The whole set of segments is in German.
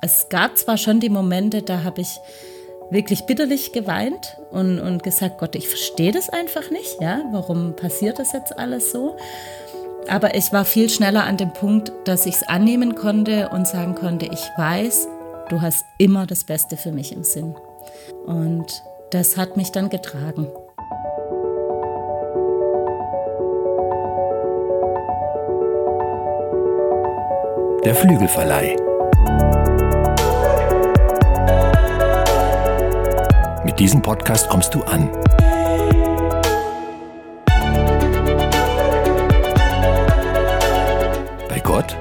Es gab zwar schon die Momente, da habe ich wirklich bitterlich geweint und, und gesagt, Gott, ich verstehe das einfach nicht, ja, warum passiert das jetzt alles so? Aber ich war viel schneller an dem Punkt, dass ich es annehmen konnte und sagen konnte, ich weiß, du hast immer das Beste für mich im Sinn. Und das hat mich dann getragen. Der Flügelverleih. Diesem Podcast kommst du an. Bei Gott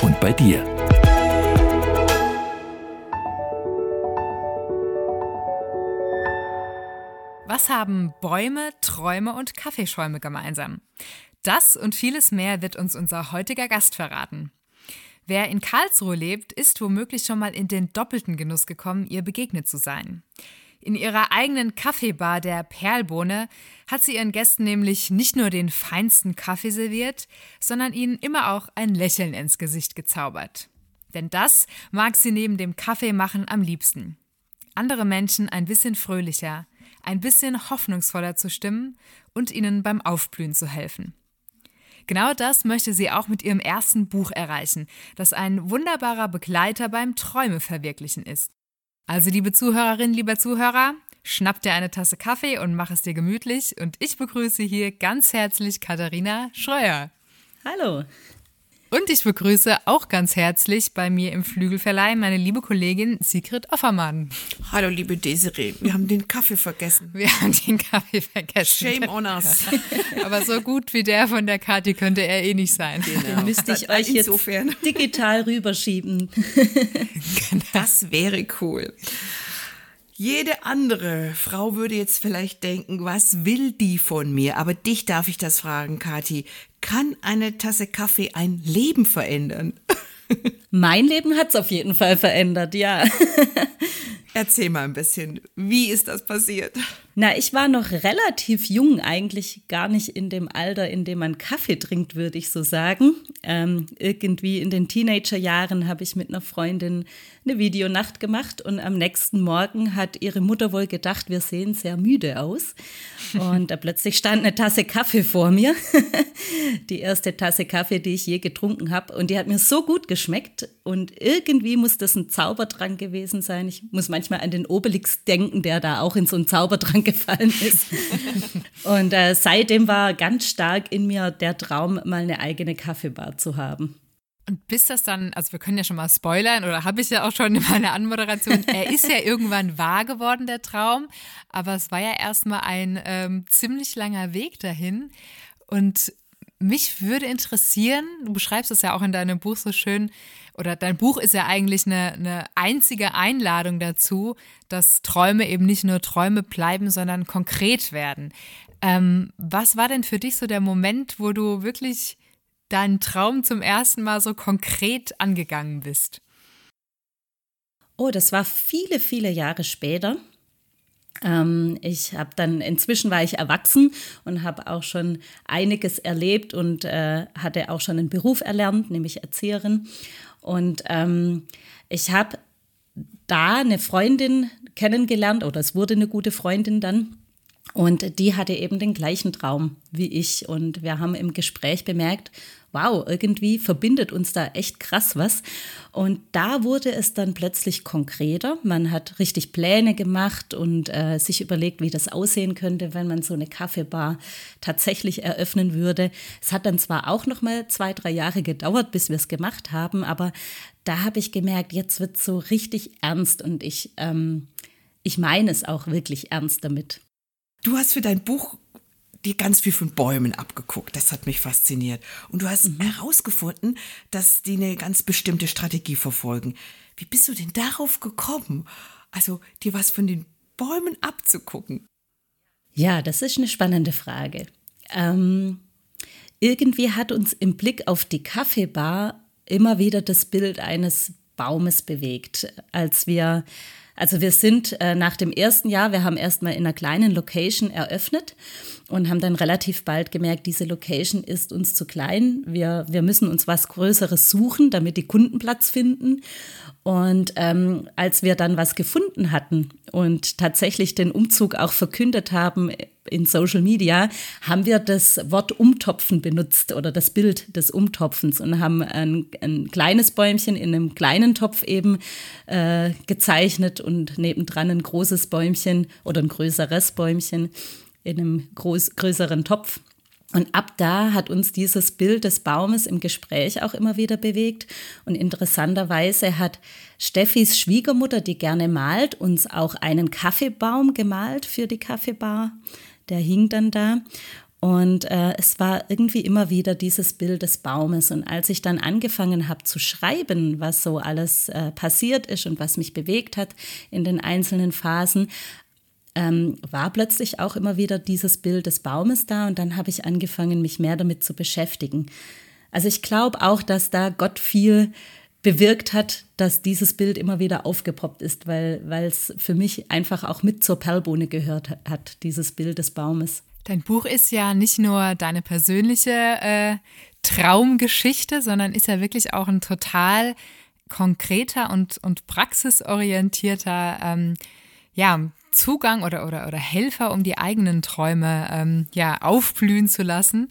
und bei dir. Was haben Bäume, Träume und Kaffeeschäume gemeinsam? Das und vieles mehr wird uns unser heutiger Gast verraten. Wer in Karlsruhe lebt, ist womöglich schon mal in den doppelten Genuss gekommen, ihr begegnet zu sein. In ihrer eigenen Kaffeebar der Perlbohne hat sie ihren Gästen nämlich nicht nur den feinsten Kaffee serviert, sondern ihnen immer auch ein Lächeln ins Gesicht gezaubert. Denn das mag sie neben dem Kaffeemachen am liebsten. Andere Menschen ein bisschen fröhlicher, ein bisschen hoffnungsvoller zu stimmen und ihnen beim Aufblühen zu helfen. Genau das möchte sie auch mit ihrem ersten Buch erreichen, das ein wunderbarer Begleiter beim Träume verwirklichen ist. Also, liebe Zuhörerinnen, lieber Zuhörer, schnapp dir eine Tasse Kaffee und mach es dir gemütlich. Und ich begrüße hier ganz herzlich Katharina Schreuer. Hallo. Und ich begrüße auch ganz herzlich bei mir im Flügelverleih meine liebe Kollegin Sigrid Offermann. Hallo, liebe Desiree. Wir haben den Kaffee vergessen. Wir haben den Kaffee vergessen. Shame on us. Aber so gut wie der von der Kati könnte er eh nicht sein. Genau. Den müsste ich euch Insofern. jetzt digital rüberschieben. Das wäre cool. Jede andere Frau würde jetzt vielleicht denken, was will die von mir? Aber dich darf ich das fragen, Kathi. Kann eine Tasse Kaffee ein Leben verändern? Mein Leben hat es auf jeden Fall verändert, ja. Erzähl mal ein bisschen, wie ist das passiert? Na, ich war noch relativ jung, eigentlich gar nicht in dem Alter, in dem man Kaffee trinkt, würde ich so sagen. Ähm, irgendwie in den Teenagerjahren habe ich mit einer Freundin eine Videonacht gemacht und am nächsten Morgen hat ihre Mutter wohl gedacht, wir sehen sehr müde aus. Und da plötzlich stand eine Tasse Kaffee vor mir. die erste Tasse Kaffee, die ich je getrunken habe. Und die hat mir so gut geschmeckt. Und irgendwie muss das ein Zaubertrank gewesen sein. Ich muss manchmal an den Obelix denken, der da auch in so einen Zaubertrank gefallen ist. und äh, seitdem war ganz stark in mir der Traum, mal eine eigene Kaffeebar zu haben. Und bis das dann, also wir können ja schon mal spoilern, oder habe ich ja auch schon in meiner Anmoderation, er ist ja irgendwann wahr geworden, der Traum, aber es war ja erstmal ein ähm, ziemlich langer Weg dahin. Und mich würde interessieren, du beschreibst es ja auch in deinem Buch so schön, oder dein Buch ist ja eigentlich eine, eine einzige Einladung dazu, dass Träume eben nicht nur Träume bleiben, sondern konkret werden. Ähm, was war denn für dich so der Moment, wo du wirklich deinen Traum zum ersten Mal so konkret angegangen bist? Oh, das war viele, viele Jahre später. Ähm, ich habe dann, inzwischen war ich erwachsen und habe auch schon einiges erlebt und äh, hatte auch schon einen Beruf erlernt, nämlich Erzieherin. Und ähm, ich habe da eine Freundin kennengelernt oder es wurde eine gute Freundin dann. Und die hatte eben den gleichen Traum wie ich. Und wir haben im Gespräch bemerkt, wow, irgendwie verbindet uns da echt krass was. Und da wurde es dann plötzlich konkreter. Man hat richtig Pläne gemacht und äh, sich überlegt, wie das aussehen könnte, wenn man so eine Kaffeebar tatsächlich eröffnen würde. Es hat dann zwar auch noch mal zwei, drei Jahre gedauert, bis wir es gemacht haben, aber da habe ich gemerkt, jetzt wird so richtig ernst und ich, ähm, ich meine es auch wirklich ernst damit. Du hast für dein Buch dir ganz viel von Bäumen abgeguckt. Das hat mich fasziniert. Und du hast mhm. herausgefunden, dass die eine ganz bestimmte Strategie verfolgen. Wie bist du denn darauf gekommen? Also dir was von den Bäumen abzugucken? Ja, das ist eine spannende Frage. Ähm, irgendwie hat uns im Blick auf die Kaffeebar immer wieder das Bild eines Baumes bewegt, als wir also wir sind äh, nach dem ersten Jahr, wir haben erstmal in einer kleinen Location eröffnet und haben dann relativ bald gemerkt, diese Location ist uns zu klein. Wir, wir müssen uns was Größeres suchen, damit die Kunden Platz finden. Und ähm, als wir dann was gefunden hatten und tatsächlich den Umzug auch verkündet haben in Social Media, haben wir das Wort Umtopfen benutzt oder das Bild des Umtopfens und haben ein, ein kleines Bäumchen in einem kleinen Topf eben äh, gezeichnet und nebendran ein großes Bäumchen oder ein größeres Bäumchen in einem groß, größeren Topf. Und ab da hat uns dieses Bild des Baumes im Gespräch auch immer wieder bewegt. Und interessanterweise hat Steffis Schwiegermutter, die gerne malt, uns auch einen Kaffeebaum gemalt für die Kaffeebar. Der hing dann da. Und äh, es war irgendwie immer wieder dieses Bild des Baumes. Und als ich dann angefangen habe zu schreiben, was so alles äh, passiert ist und was mich bewegt hat in den einzelnen Phasen, ähm, war plötzlich auch immer wieder dieses Bild des Baumes da und dann habe ich angefangen, mich mehr damit zu beschäftigen. Also ich glaube auch, dass da Gott viel bewirkt hat, dass dieses Bild immer wieder aufgepoppt ist, weil es für mich einfach auch mit zur Perlbohne gehört hat, dieses Bild des Baumes. Dein Buch ist ja nicht nur deine persönliche äh, Traumgeschichte, sondern ist ja wirklich auch ein total konkreter und, und praxisorientierter ähm, ja, Zugang oder, oder, oder Helfer, um die eigenen Träume ähm, ja, aufblühen zu lassen.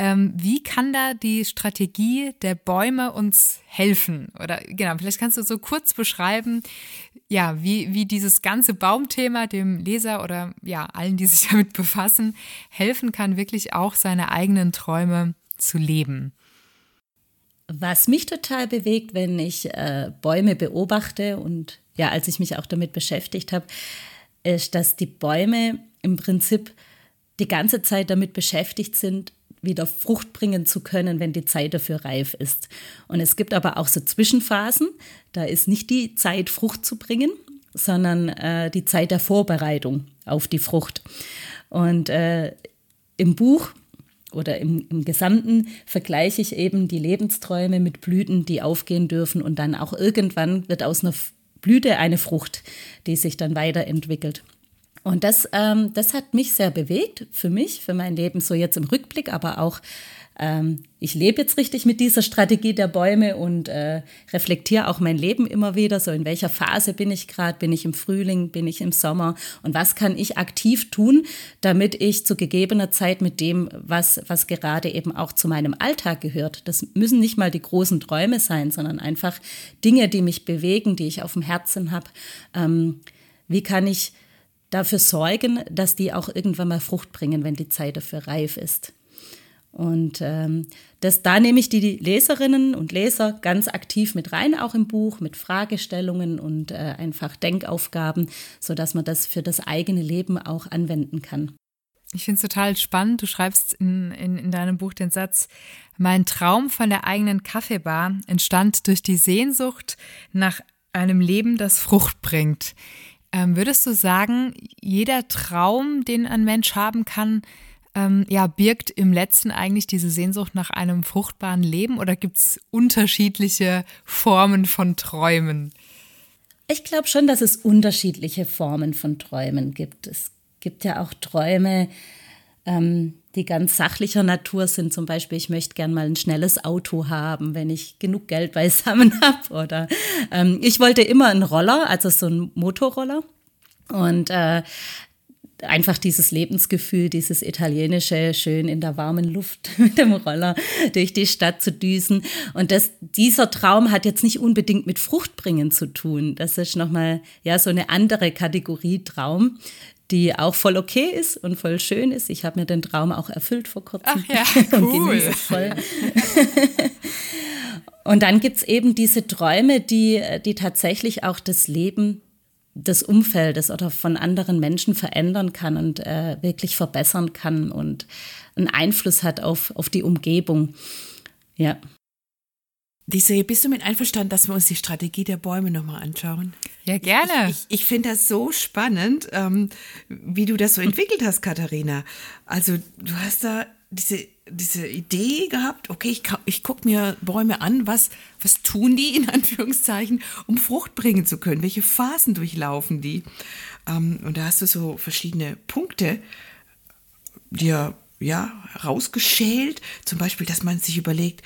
Ähm, wie kann da die Strategie der Bäume uns helfen? Oder genau, vielleicht kannst du so kurz beschreiben, ja, wie, wie dieses ganze Baumthema dem Leser oder ja, allen, die sich damit befassen, helfen kann, wirklich auch seine eigenen Träume zu leben. Was mich total bewegt, wenn ich äh, Bäume beobachte und ja, als ich mich auch damit beschäftigt habe, ist, dass die Bäume im Prinzip die ganze Zeit damit beschäftigt sind, wieder Frucht bringen zu können, wenn die Zeit dafür reif ist. Und es gibt aber auch so Zwischenphasen, da ist nicht die Zeit, Frucht zu bringen, sondern äh, die Zeit der Vorbereitung auf die Frucht. Und äh, im Buch oder im, im Gesamten vergleiche ich eben die Lebensträume mit Blüten, die aufgehen dürfen und dann auch irgendwann wird aus einer Blüte eine Frucht, die sich dann weiterentwickelt. Und das, ähm, das hat mich sehr bewegt, für mich, für mein Leben, so jetzt im Rückblick, aber auch, ähm, ich lebe jetzt richtig mit dieser Strategie der Bäume und äh, reflektiere auch mein Leben immer wieder, so in welcher Phase bin ich gerade, bin ich im Frühling, bin ich im Sommer? Und was kann ich aktiv tun, damit ich zu gegebener Zeit mit dem, was, was gerade eben auch zu meinem Alltag gehört, das müssen nicht mal die großen Träume sein, sondern einfach Dinge, die mich bewegen, die ich auf dem Herzen habe, ähm, wie kann ich dafür sorgen, dass die auch irgendwann mal Frucht bringen, wenn die Zeit dafür reif ist. Und ähm, das, da nehme ich die Leserinnen und Leser ganz aktiv mit rein, auch im Buch, mit Fragestellungen und äh, einfach Denkaufgaben, sodass man das für das eigene Leben auch anwenden kann. Ich finde es total spannend. Du schreibst in, in, in deinem Buch den Satz, mein Traum von der eigenen Kaffeebar entstand durch die Sehnsucht nach einem Leben, das Frucht bringt. Ähm, würdest du sagen, jeder Traum, den ein Mensch haben kann, ähm, ja, birgt im letzten eigentlich diese Sehnsucht nach einem fruchtbaren Leben oder gibt es unterschiedliche Formen von Träumen? Ich glaube schon, dass es unterschiedliche Formen von Träumen gibt. Es gibt ja auch Träume, ähm, die ganz sachlicher Natur sind. Zum Beispiel, ich möchte gern mal ein schnelles Auto haben, wenn ich genug Geld beisammen habe. Oder ähm, ich wollte immer einen Roller, also so einen Motorroller. Und äh, einfach dieses Lebensgefühl, dieses italienische, schön in der warmen Luft mit dem Roller durch die Stadt zu düsen. Und das, dieser Traum hat jetzt nicht unbedingt mit Fruchtbringen zu tun. Das ist nochmal, ja, so eine andere Kategorie Traum, die auch voll okay ist und voll schön ist. Ich habe mir den Traum auch erfüllt vor kurzem. Ach ja, cool. und dann gibt es eben diese Träume, die, die tatsächlich auch das Leben des Umfeldes oder von anderen Menschen verändern kann und äh, wirklich verbessern kann und einen Einfluss hat auf, auf die Umgebung. Ja. Diese, bist du mit einverstanden, dass wir uns die Strategie der Bäume nochmal anschauen? Ja, gerne. Ich, ich, ich finde das so spannend, ähm, wie du das so entwickelt hast, Katharina. Also du hast da diese, diese Idee gehabt, okay, ich, ich gucke mir Bäume an, was, was tun die in Anführungszeichen, um Frucht bringen zu können? Welche Phasen durchlaufen die? Ähm, und da hast du so verschiedene Punkte dir ja rausgeschält? Zum Beispiel, dass man sich überlegt,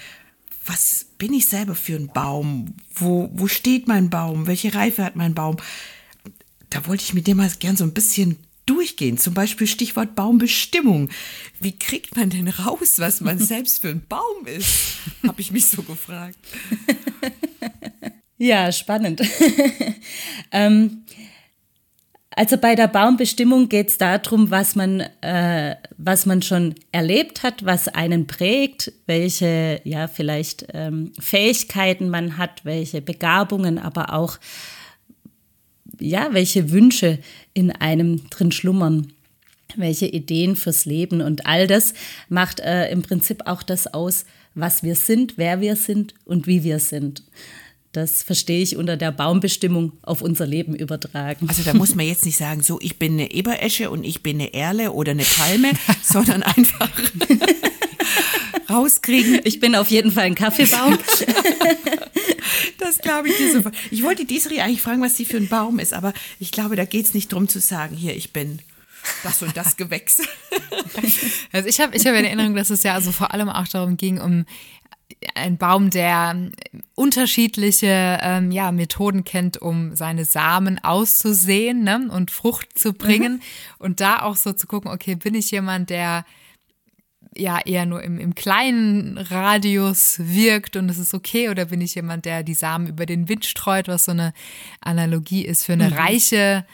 was bin ich selber für ein Baum? Wo, wo steht mein Baum? Welche Reife hat mein Baum? Da wollte ich mit dir mal gern so ein bisschen durchgehen. Zum Beispiel Stichwort Baumbestimmung. Wie kriegt man denn raus, was man selbst für ein Baum ist? Habe ich mich so gefragt. Ja, spannend. ähm, also bei der Baumbestimmung geht es darum, was man, äh, was man schon erlebt hat, was einen prägt, welche ja vielleicht ähm, Fähigkeiten man hat, welche Begabungen, aber auch ja, welche Wünsche in einem drin schlummern, welche Ideen fürs Leben und all das macht äh, im Prinzip auch das aus, was wir sind, wer wir sind und wie wir sind. Das verstehe ich unter der Baumbestimmung auf unser Leben übertragen. Also da muss man jetzt nicht sagen, so ich bin eine Eberesche und ich bin eine Erle oder eine Palme, sondern einfach rauskriegen. Ich bin auf jeden Fall ein Kaffeebaum. das glaube ich dir sofort. Ich wollte Desiree eigentlich fragen, was sie für ein Baum ist, aber ich glaube, da geht es nicht darum zu sagen, hier, ich bin das und das Gewächs. Also ich habe ich hab in Erinnerung, dass es ja also vor allem auch darum ging, um ein Baum, der unterschiedliche ähm, ja, Methoden kennt, um seine Samen auszusehen ne, und Frucht zu bringen. Mhm. Und da auch so zu gucken, okay, bin ich jemand, der ja eher nur im, im kleinen Radius wirkt und es ist okay, oder bin ich jemand, der die Samen über den Wind streut, was so eine Analogie ist für eine mhm. reiche,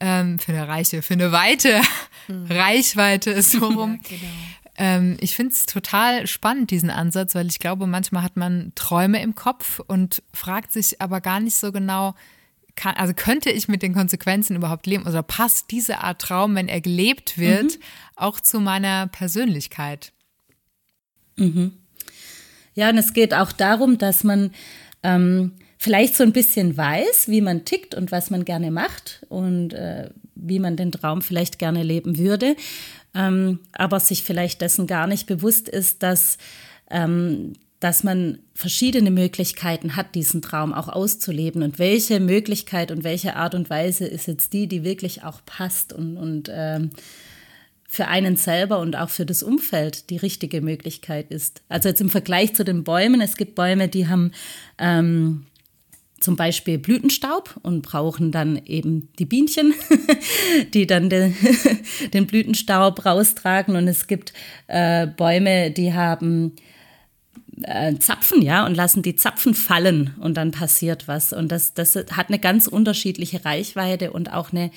ähm, für eine reiche, für eine weite mhm. Reichweite ist so rum. Ja, genau. Ähm, ich finde es total spannend, diesen Ansatz, weil ich glaube, manchmal hat man Träume im Kopf und fragt sich aber gar nicht so genau, kann, also könnte ich mit den Konsequenzen überhaupt leben? Oder passt diese Art Traum, wenn er gelebt wird, mhm. auch zu meiner Persönlichkeit? Mhm. Ja, und es geht auch darum, dass man ähm, vielleicht so ein bisschen weiß, wie man tickt und was man gerne macht und äh, wie man den Traum vielleicht gerne leben würde ähm, aber sich vielleicht dessen gar nicht bewusst ist, dass, ähm, dass man verschiedene Möglichkeiten hat, diesen Traum auch auszuleben. Und welche Möglichkeit und welche Art und Weise ist jetzt die, die wirklich auch passt und, und ähm, für einen selber und auch für das Umfeld die richtige Möglichkeit ist. Also jetzt im Vergleich zu den Bäumen, es gibt Bäume, die haben ähm, zum Beispiel Blütenstaub und brauchen dann eben die Bienchen, die dann den, den Blütenstaub raustragen. Und es gibt äh, Bäume, die haben äh, Zapfen, ja, und lassen die Zapfen fallen und dann passiert was. Und das, das hat eine ganz unterschiedliche Reichweite und auch eine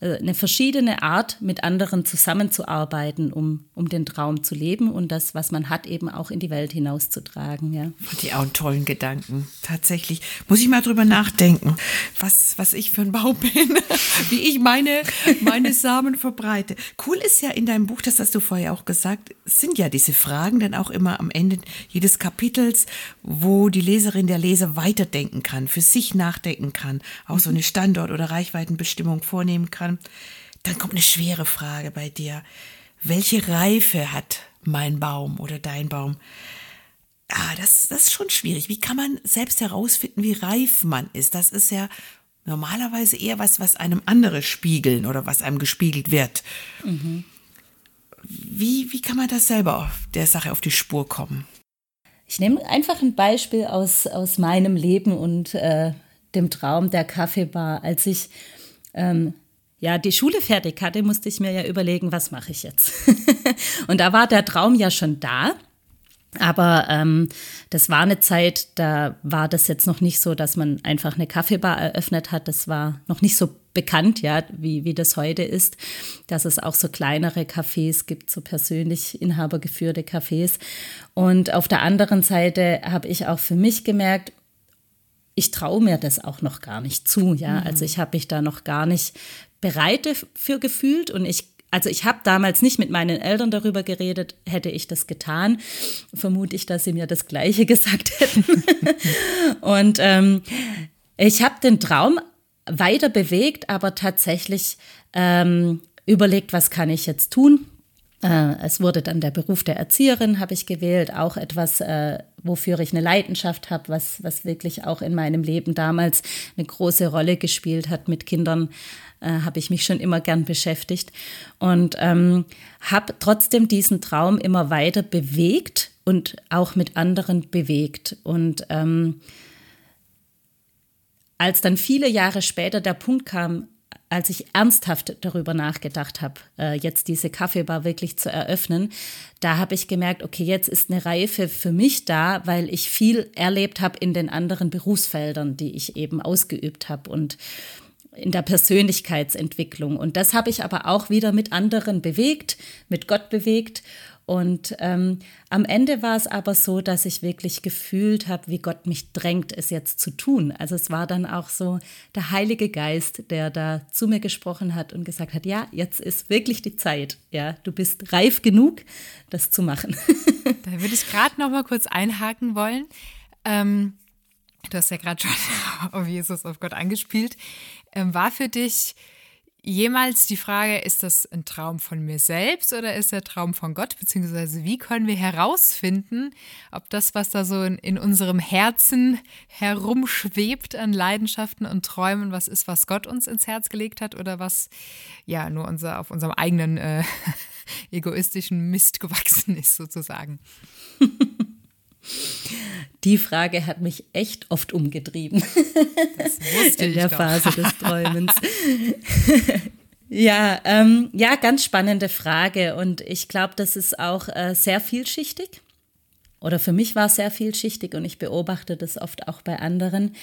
eine verschiedene Art, mit anderen zusammenzuarbeiten, um, um den Traum zu leben und das, was man hat, eben auch in die Welt hinauszutragen. Ja. Fand ich auch einen tollen Gedanken. Tatsächlich. Muss ich mal drüber nachdenken, was, was ich für ein Baum bin, wie ich meine, meine Samen verbreite. Cool ist ja in deinem Buch, das hast du vorher auch gesagt, sind ja diese Fragen dann auch immer am Ende jedes Kapitels, wo die Leserin, der Leser weiterdenken kann, für sich nachdenken kann, auch so eine Standort- oder Reichweitenbestimmung vornehmen kann kann, dann kommt eine schwere Frage bei dir. Welche Reife hat mein Baum oder dein Baum? Ah, das, das ist schon schwierig. Wie kann man selbst herausfinden, wie reif man ist? Das ist ja normalerweise eher was, was einem andere spiegeln oder was einem gespiegelt wird. Mhm. Wie, wie kann man das selber auf der Sache auf die Spur kommen? Ich nehme einfach ein Beispiel aus, aus meinem Leben und äh, dem Traum der Kaffeebar. Als ich ähm, ja, die Schule fertig hatte, musste ich mir ja überlegen, was mache ich jetzt? und da war der Traum ja schon da. Aber ähm, das war eine Zeit, da war das jetzt noch nicht so, dass man einfach eine Kaffeebar eröffnet hat. Das war noch nicht so bekannt, ja, wie, wie das heute ist, dass es auch so kleinere Cafés gibt, so persönlich inhabergeführte Cafés. Und auf der anderen Seite habe ich auch für mich gemerkt, ich traue mir das auch noch gar nicht zu, ja. Mhm. Also ich habe mich da noch gar nicht bereit für gefühlt und ich also ich habe damals nicht mit meinen Eltern darüber geredet, hätte ich das getan, vermute ich, dass sie mir das Gleiche gesagt hätten. und ähm, ich habe den Traum weiter bewegt, aber tatsächlich ähm, überlegt, was kann ich jetzt tun? Äh, es wurde dann der Beruf der Erzieherin, habe ich gewählt, auch etwas, äh, wofür ich eine Leidenschaft habe, was, was wirklich auch in meinem Leben damals eine große Rolle gespielt hat. Mit Kindern äh, habe ich mich schon immer gern beschäftigt und ähm, habe trotzdem diesen Traum immer weiter bewegt und auch mit anderen bewegt. Und ähm, als dann viele Jahre später der Punkt kam, als ich ernsthaft darüber nachgedacht habe, äh, jetzt diese Kaffeebar wirklich zu eröffnen, da habe ich gemerkt, okay, jetzt ist eine Reife für mich da, weil ich viel erlebt habe in den anderen Berufsfeldern, die ich eben ausgeübt habe und in der Persönlichkeitsentwicklung. Und das habe ich aber auch wieder mit anderen bewegt, mit Gott bewegt. Und ähm, am Ende war es aber so, dass ich wirklich gefühlt habe, wie Gott mich drängt, es jetzt zu tun. Also es war dann auch so der Heilige Geist, der da zu mir gesprochen hat und gesagt hat, ja, jetzt ist wirklich die Zeit. Ja, du bist reif genug, das zu machen. da würde ich gerade noch mal kurz einhaken wollen. Ähm, du hast ja gerade schon auf Jesus, auf Gott angespielt. Ähm, war für dich jemals die Frage, ist das ein Traum von mir selbst oder ist der Traum von Gott? Beziehungsweise wie können wir herausfinden, ob das, was da so in, in unserem Herzen herumschwebt an Leidenschaften und Träumen, was ist, was Gott uns ins Herz gelegt hat oder was ja nur unser, auf unserem eigenen äh, egoistischen Mist gewachsen ist, sozusagen. Die Frage hat mich echt oft umgetrieben. In der. Phase des Träumens. ja, ähm, ja, ganz spannende Frage. Und ich glaube, das ist auch äh, sehr vielschichtig. Oder für mich war es sehr vielschichtig und ich beobachte das oft auch bei anderen.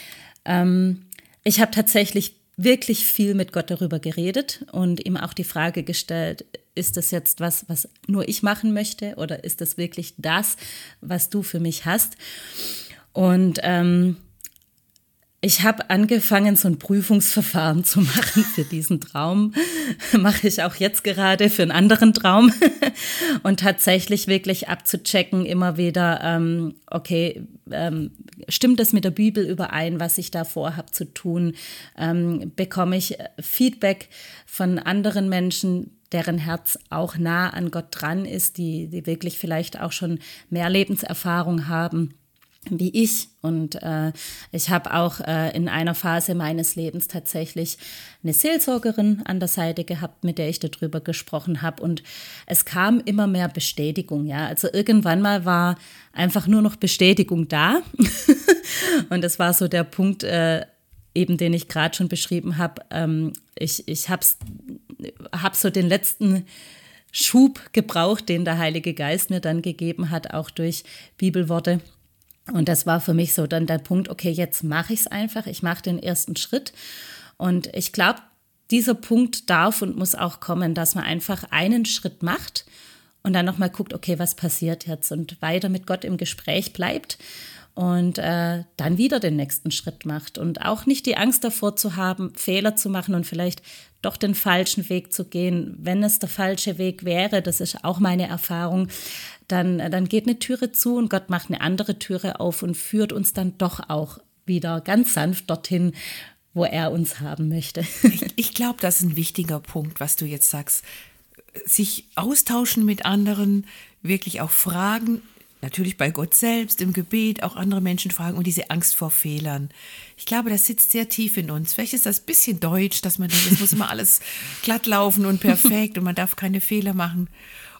Ähm, ich habe tatsächlich wirklich viel mit Gott darüber geredet und ihm auch die Frage gestellt, ist das jetzt was, was nur ich machen möchte oder ist das wirklich das, was du für mich hast? Und ähm, ich habe angefangen, so ein Prüfungsverfahren zu machen für diesen Traum. Mache ich auch jetzt gerade für einen anderen Traum. Und tatsächlich wirklich abzuchecken, immer wieder, ähm, okay, ähm, stimmt das mit der Bibel überein, was ich da vorhabe zu tun? Ähm, bekomme ich Feedback von anderen Menschen, deren Herz auch nah an Gott dran ist, die, die wirklich vielleicht auch schon mehr Lebenserfahrung haben? Wie ich. Und äh, ich habe auch äh, in einer Phase meines Lebens tatsächlich eine Seelsorgerin an der Seite gehabt, mit der ich darüber gesprochen habe. Und es kam immer mehr Bestätigung. Ja, also irgendwann mal war einfach nur noch Bestätigung da. und das war so der Punkt, äh, eben den ich gerade schon beschrieben habe. Ähm, ich ich habe hab so den letzten Schub gebraucht, den der Heilige Geist mir dann gegeben hat, auch durch Bibelworte. Und das war für mich so dann der Punkt, okay, jetzt mache ich es einfach, ich mache den ersten Schritt. Und ich glaube, dieser Punkt darf und muss auch kommen, dass man einfach einen Schritt macht und dann nochmal guckt, okay, was passiert jetzt? Und weiter mit Gott im Gespräch bleibt und äh, dann wieder den nächsten Schritt macht. Und auch nicht die Angst davor zu haben, Fehler zu machen und vielleicht doch den falschen Weg zu gehen, wenn es der falsche Weg wäre, das ist auch meine Erfahrung, dann, dann geht eine Türe zu und Gott macht eine andere Türe auf und führt uns dann doch auch wieder ganz sanft dorthin, wo er uns haben möchte. Ich, ich glaube, das ist ein wichtiger Punkt, was du jetzt sagst. Sich austauschen mit anderen, wirklich auch fragen, natürlich bei Gott selbst, im Gebet, auch andere Menschen fragen und diese Angst vor Fehlern. Ich glaube, das sitzt sehr tief in uns. Vielleicht ist das ein bisschen deutsch, dass man denkt, es muss immer alles glatt laufen und perfekt und man darf keine Fehler machen.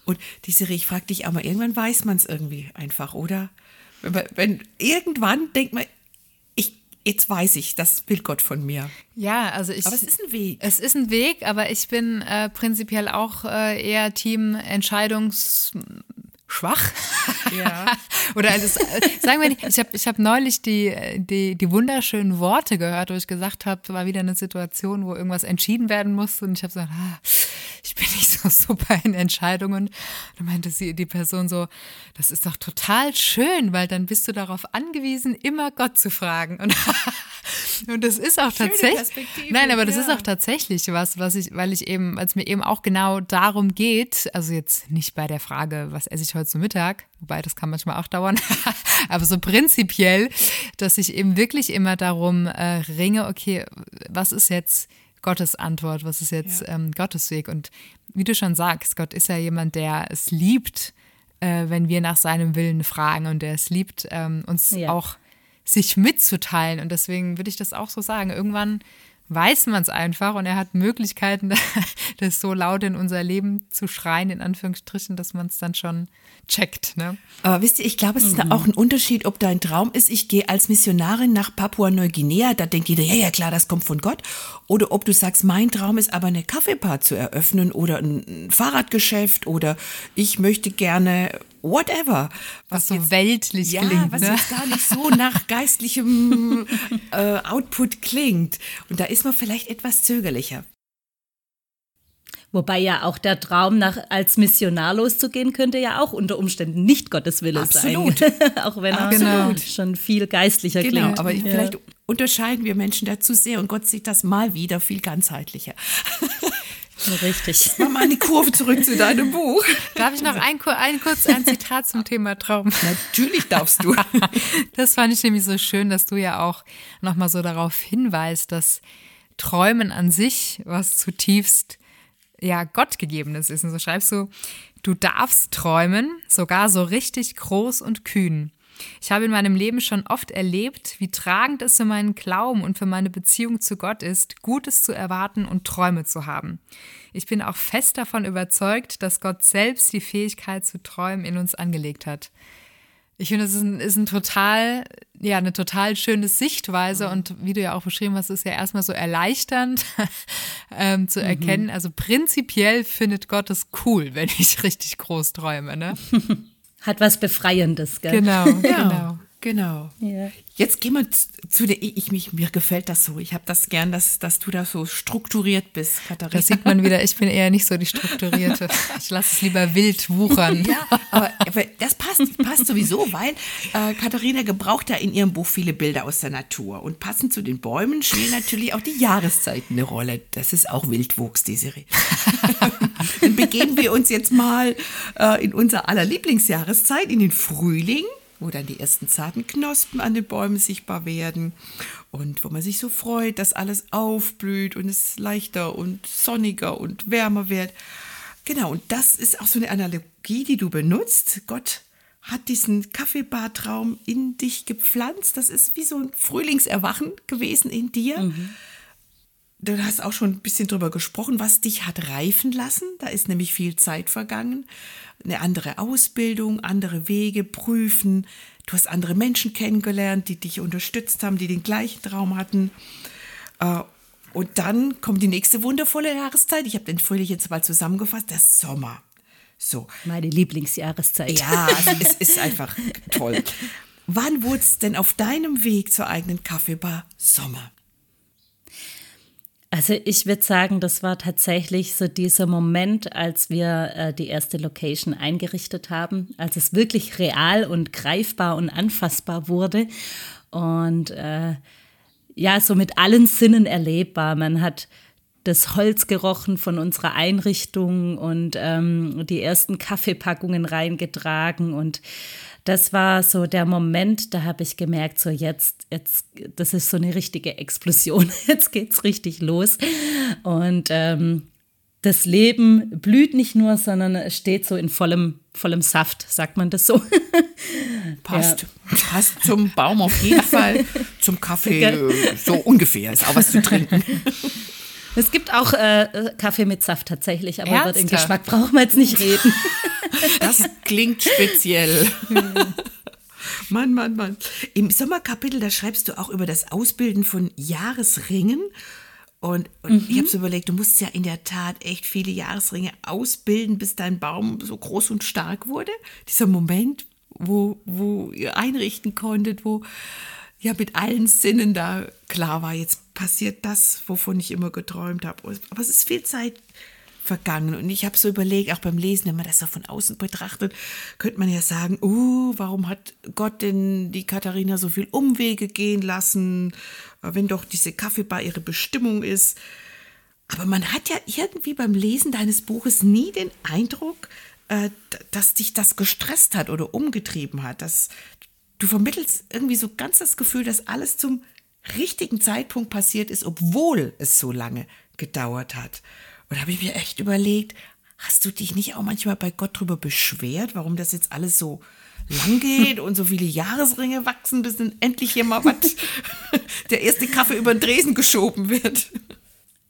Und diese, ich frage dich auch mal, irgendwann weiß man es irgendwie einfach, oder? Wenn, wenn, irgendwann denkt man, ich, jetzt weiß ich, das will Gott von mir. Ja, also ich. Aber es ist ein Weg. Es ist ein Weg, aber ich bin äh, prinzipiell auch äh, eher Team Entscheidungs schwach. Ja. Oder also, sagen wir nicht, ich habe ich hab neulich die, die, die wunderschönen Worte gehört, wo ich gesagt habe, war wieder eine Situation, wo irgendwas entschieden werden musste und ich habe gesagt, ah, ich bin nicht so super in Entscheidungen. Da meinte sie, die Person so, das ist doch total schön, weil dann bist du darauf angewiesen, immer Gott zu fragen. Und, und das ist auch tatsächlich, nein, aber das ja. ist auch tatsächlich was, was ich, weil ich eben, weil es mir eben auch genau darum geht, also jetzt nicht bei der Frage, was esse ich heute zu Mittag, wobei das kann manchmal auch dauern, aber so prinzipiell, dass ich eben wirklich immer darum äh, ringe, okay, was ist jetzt Gottes Antwort, was ist jetzt ja. ähm, Gottes Weg. Und wie du schon sagst, Gott ist ja jemand, der es liebt, äh, wenn wir nach seinem Willen fragen und der es liebt, ähm, uns ja. auch sich mitzuteilen. Und deswegen würde ich das auch so sagen. Irgendwann weiß man es einfach und er hat Möglichkeiten, das so laut in unser Leben zu schreien, in Anführungsstrichen, dass man es dann schon checkt. Ne? Aber wisst ihr, ich glaube, es ist mhm. auch ein Unterschied, ob dein Traum ist, ich gehe als Missionarin nach Papua-Neuguinea, da denkt jeder, ja, ja, klar, das kommt von Gott. Oder ob du sagst, mein Traum ist aber eine Kaffeebar zu eröffnen oder ein Fahrradgeschäft oder ich möchte gerne whatever. Was, was so jetzt, weltlich ja, klingt. was ne? jetzt gar nicht so nach geistlichem äh, Output klingt. Und da ist man vielleicht etwas zögerlicher. Wobei ja auch der Traum, nach, als Missionar loszugehen, könnte ja auch unter Umständen nicht Gottes Wille Absolut. sein. auch wenn er genau. schon viel geistlicher genau, klingt. Aber ja. vielleicht unterscheiden wir Menschen dazu sehr und Gott sieht das mal wieder viel ganzheitlicher. Richtig. Mach mal eine Kurve zurück zu deinem Buch. Darf ich noch ein, ein kurz ein Zitat zum Thema Traum? Natürlich darfst du. Das fand ich nämlich so schön, dass du ja auch nochmal so darauf hinweist, dass Träumen an sich was zutiefst ja Gottgegebenes ist. Und so schreibst du, du darfst träumen, sogar so richtig groß und kühn. Ich habe in meinem Leben schon oft erlebt, wie tragend es für meinen Glauben und für meine Beziehung zu Gott ist, Gutes zu erwarten und Träume zu haben. Ich bin auch fest davon überzeugt, dass Gott selbst die Fähigkeit zu träumen in uns angelegt hat. Ich finde, es ist, ein, ist ein total, ja, eine total schöne Sichtweise und wie du ja auch beschrieben hast, ist ja erstmal so erleichternd ähm, zu mhm. erkennen. Also prinzipiell findet Gott es cool, wenn ich richtig groß träume, ne? Hat was Befreiendes, gell? Genau, genau. Genau. Ja. Jetzt gehen wir zu der, ich, mich, mir gefällt das so. Ich habe das gern, dass, dass du da so strukturiert bist, Katharina. Das sieht man wieder, ich bin eher nicht so die Strukturierte. Ich lasse es lieber wild wuchern. Ja, aber, aber das passt, passt sowieso, weil äh, Katharina gebraucht ja in ihrem Buch viele Bilder aus der Natur. Und passend zu den Bäumen spielen natürlich auch die Jahreszeiten eine Rolle. Das ist auch Wildwuchs, die Serie. Dann begeben wir uns jetzt mal äh, in unser aller Lieblingsjahreszeit, in den Frühling wo dann die ersten zarten Knospen an den Bäumen sichtbar werden und wo man sich so freut, dass alles aufblüht und es leichter und sonniger und wärmer wird. Genau, und das ist auch so eine Analogie, die du benutzt. Gott hat diesen Kaffeebartraum in dich gepflanzt. Das ist wie so ein Frühlingserwachen gewesen in dir. Mhm. Du hast auch schon ein bisschen drüber gesprochen, was dich hat reifen lassen. Da ist nämlich viel Zeit vergangen eine andere Ausbildung, andere Wege prüfen. Du hast andere Menschen kennengelernt, die dich unterstützt haben, die den gleichen Traum hatten. Äh, und dann kommt die nächste wundervolle Jahreszeit. Ich habe den Frühling jetzt mal zusammengefasst, der Sommer. So. Meine Lieblingsjahreszeit. Ja, es ist einfach toll. Wann wurde es denn auf deinem Weg zur eigenen Kaffeebar Sommer? Also ich würde sagen, das war tatsächlich so dieser Moment, als wir äh, die erste Location eingerichtet haben, als es wirklich real und greifbar und anfassbar wurde und äh, ja, so mit allen Sinnen erlebbar. Man hat das Holz gerochen von unserer Einrichtung und ähm, die ersten Kaffeepackungen reingetragen und das war so der Moment, da habe ich gemerkt, so jetzt, jetzt, das ist so eine richtige Explosion. Jetzt geht's richtig los. Und ähm, das Leben blüht nicht nur, sondern es steht so in vollem, vollem Saft, sagt man das so. Passt. Ja. Passt zum Baum auf jeden Fall, zum Kaffee so ungefähr. Ist auch was zu trinken. Es gibt auch äh, Kaffee mit Saft tatsächlich, aber über den Geschmack brauchen wir jetzt nicht reden. Das klingt speziell. Mann, Mann, Mann. Im Sommerkapitel, da schreibst du auch über das Ausbilden von Jahresringen. Und, und mhm. ich habe so überlegt, du musst ja in der Tat echt viele Jahresringe ausbilden, bis dein Baum so groß und stark wurde. Dieser Moment, wo, wo ihr einrichten konntet, wo ja mit allen Sinnen da klar war, jetzt passiert das, wovon ich immer geträumt habe. Aber es ist viel Zeit vergangen. Und ich habe so überlegt, auch beim Lesen, wenn man das so von außen betrachtet, könnte man ja sagen, uh, warum hat Gott denn die Katharina so viel Umwege gehen lassen, wenn doch diese Kaffeebar ihre Bestimmung ist. Aber man hat ja irgendwie beim Lesen deines Buches nie den Eindruck, äh, dass dich das gestresst hat oder umgetrieben hat. Dass du vermittelst irgendwie so ganz das Gefühl, dass alles zum richtigen Zeitpunkt passiert ist, obwohl es so lange gedauert hat. Und da habe ich mir echt überlegt, hast du dich nicht auch manchmal bei Gott drüber beschwert, warum das jetzt alles so lang geht und so viele Jahresringe wachsen, bis dann endlich hier mal was, der erste Kaffee über den Dresen geschoben wird?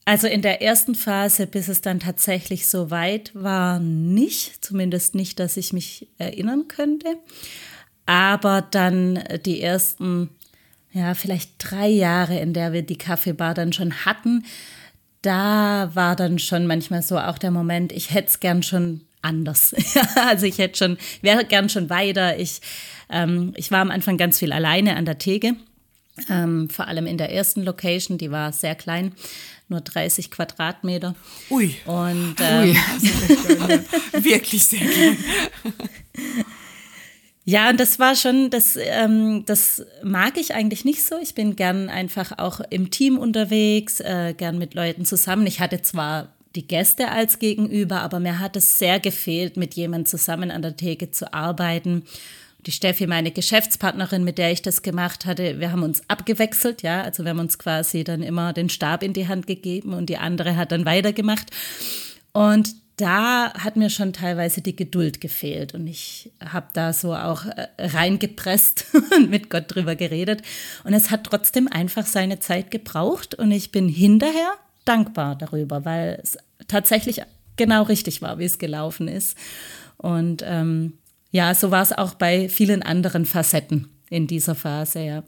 Also in der ersten Phase, bis es dann tatsächlich so weit war, nicht. Zumindest nicht, dass ich mich erinnern könnte. Aber dann die ersten, ja, vielleicht drei Jahre, in der wir die Kaffeebar dann schon hatten, da war dann schon manchmal so auch der Moment, ich hätte es gern schon anders. also ich hätte schon, wäre gern schon weiter. Ich, ähm, ich war am Anfang ganz viel alleine an der Theke. Ähm, vor allem in der ersten Location, die war sehr klein, nur 30 Quadratmeter. Ui. Und ähm, Ui. wirklich sehr klein. Ja, und das war schon, das, ähm, das mag ich eigentlich nicht so. Ich bin gern einfach auch im Team unterwegs, äh, gern mit Leuten zusammen. Ich hatte zwar die Gäste als Gegenüber, aber mir hat es sehr gefehlt, mit jemandem zusammen an der Theke zu arbeiten. Die Steffi, meine Geschäftspartnerin, mit der ich das gemacht hatte, wir haben uns abgewechselt, ja, also wir haben uns quasi dann immer den Stab in die Hand gegeben und die andere hat dann weitergemacht. Und da hat mir schon teilweise die Geduld gefehlt und ich habe da so auch äh, reingepresst und mit Gott drüber geredet und es hat trotzdem einfach seine Zeit gebraucht und ich bin hinterher dankbar darüber, weil es tatsächlich genau richtig war, wie es gelaufen ist. Und ähm, ja, so war es auch bei vielen anderen Facetten in dieser Phase, ja.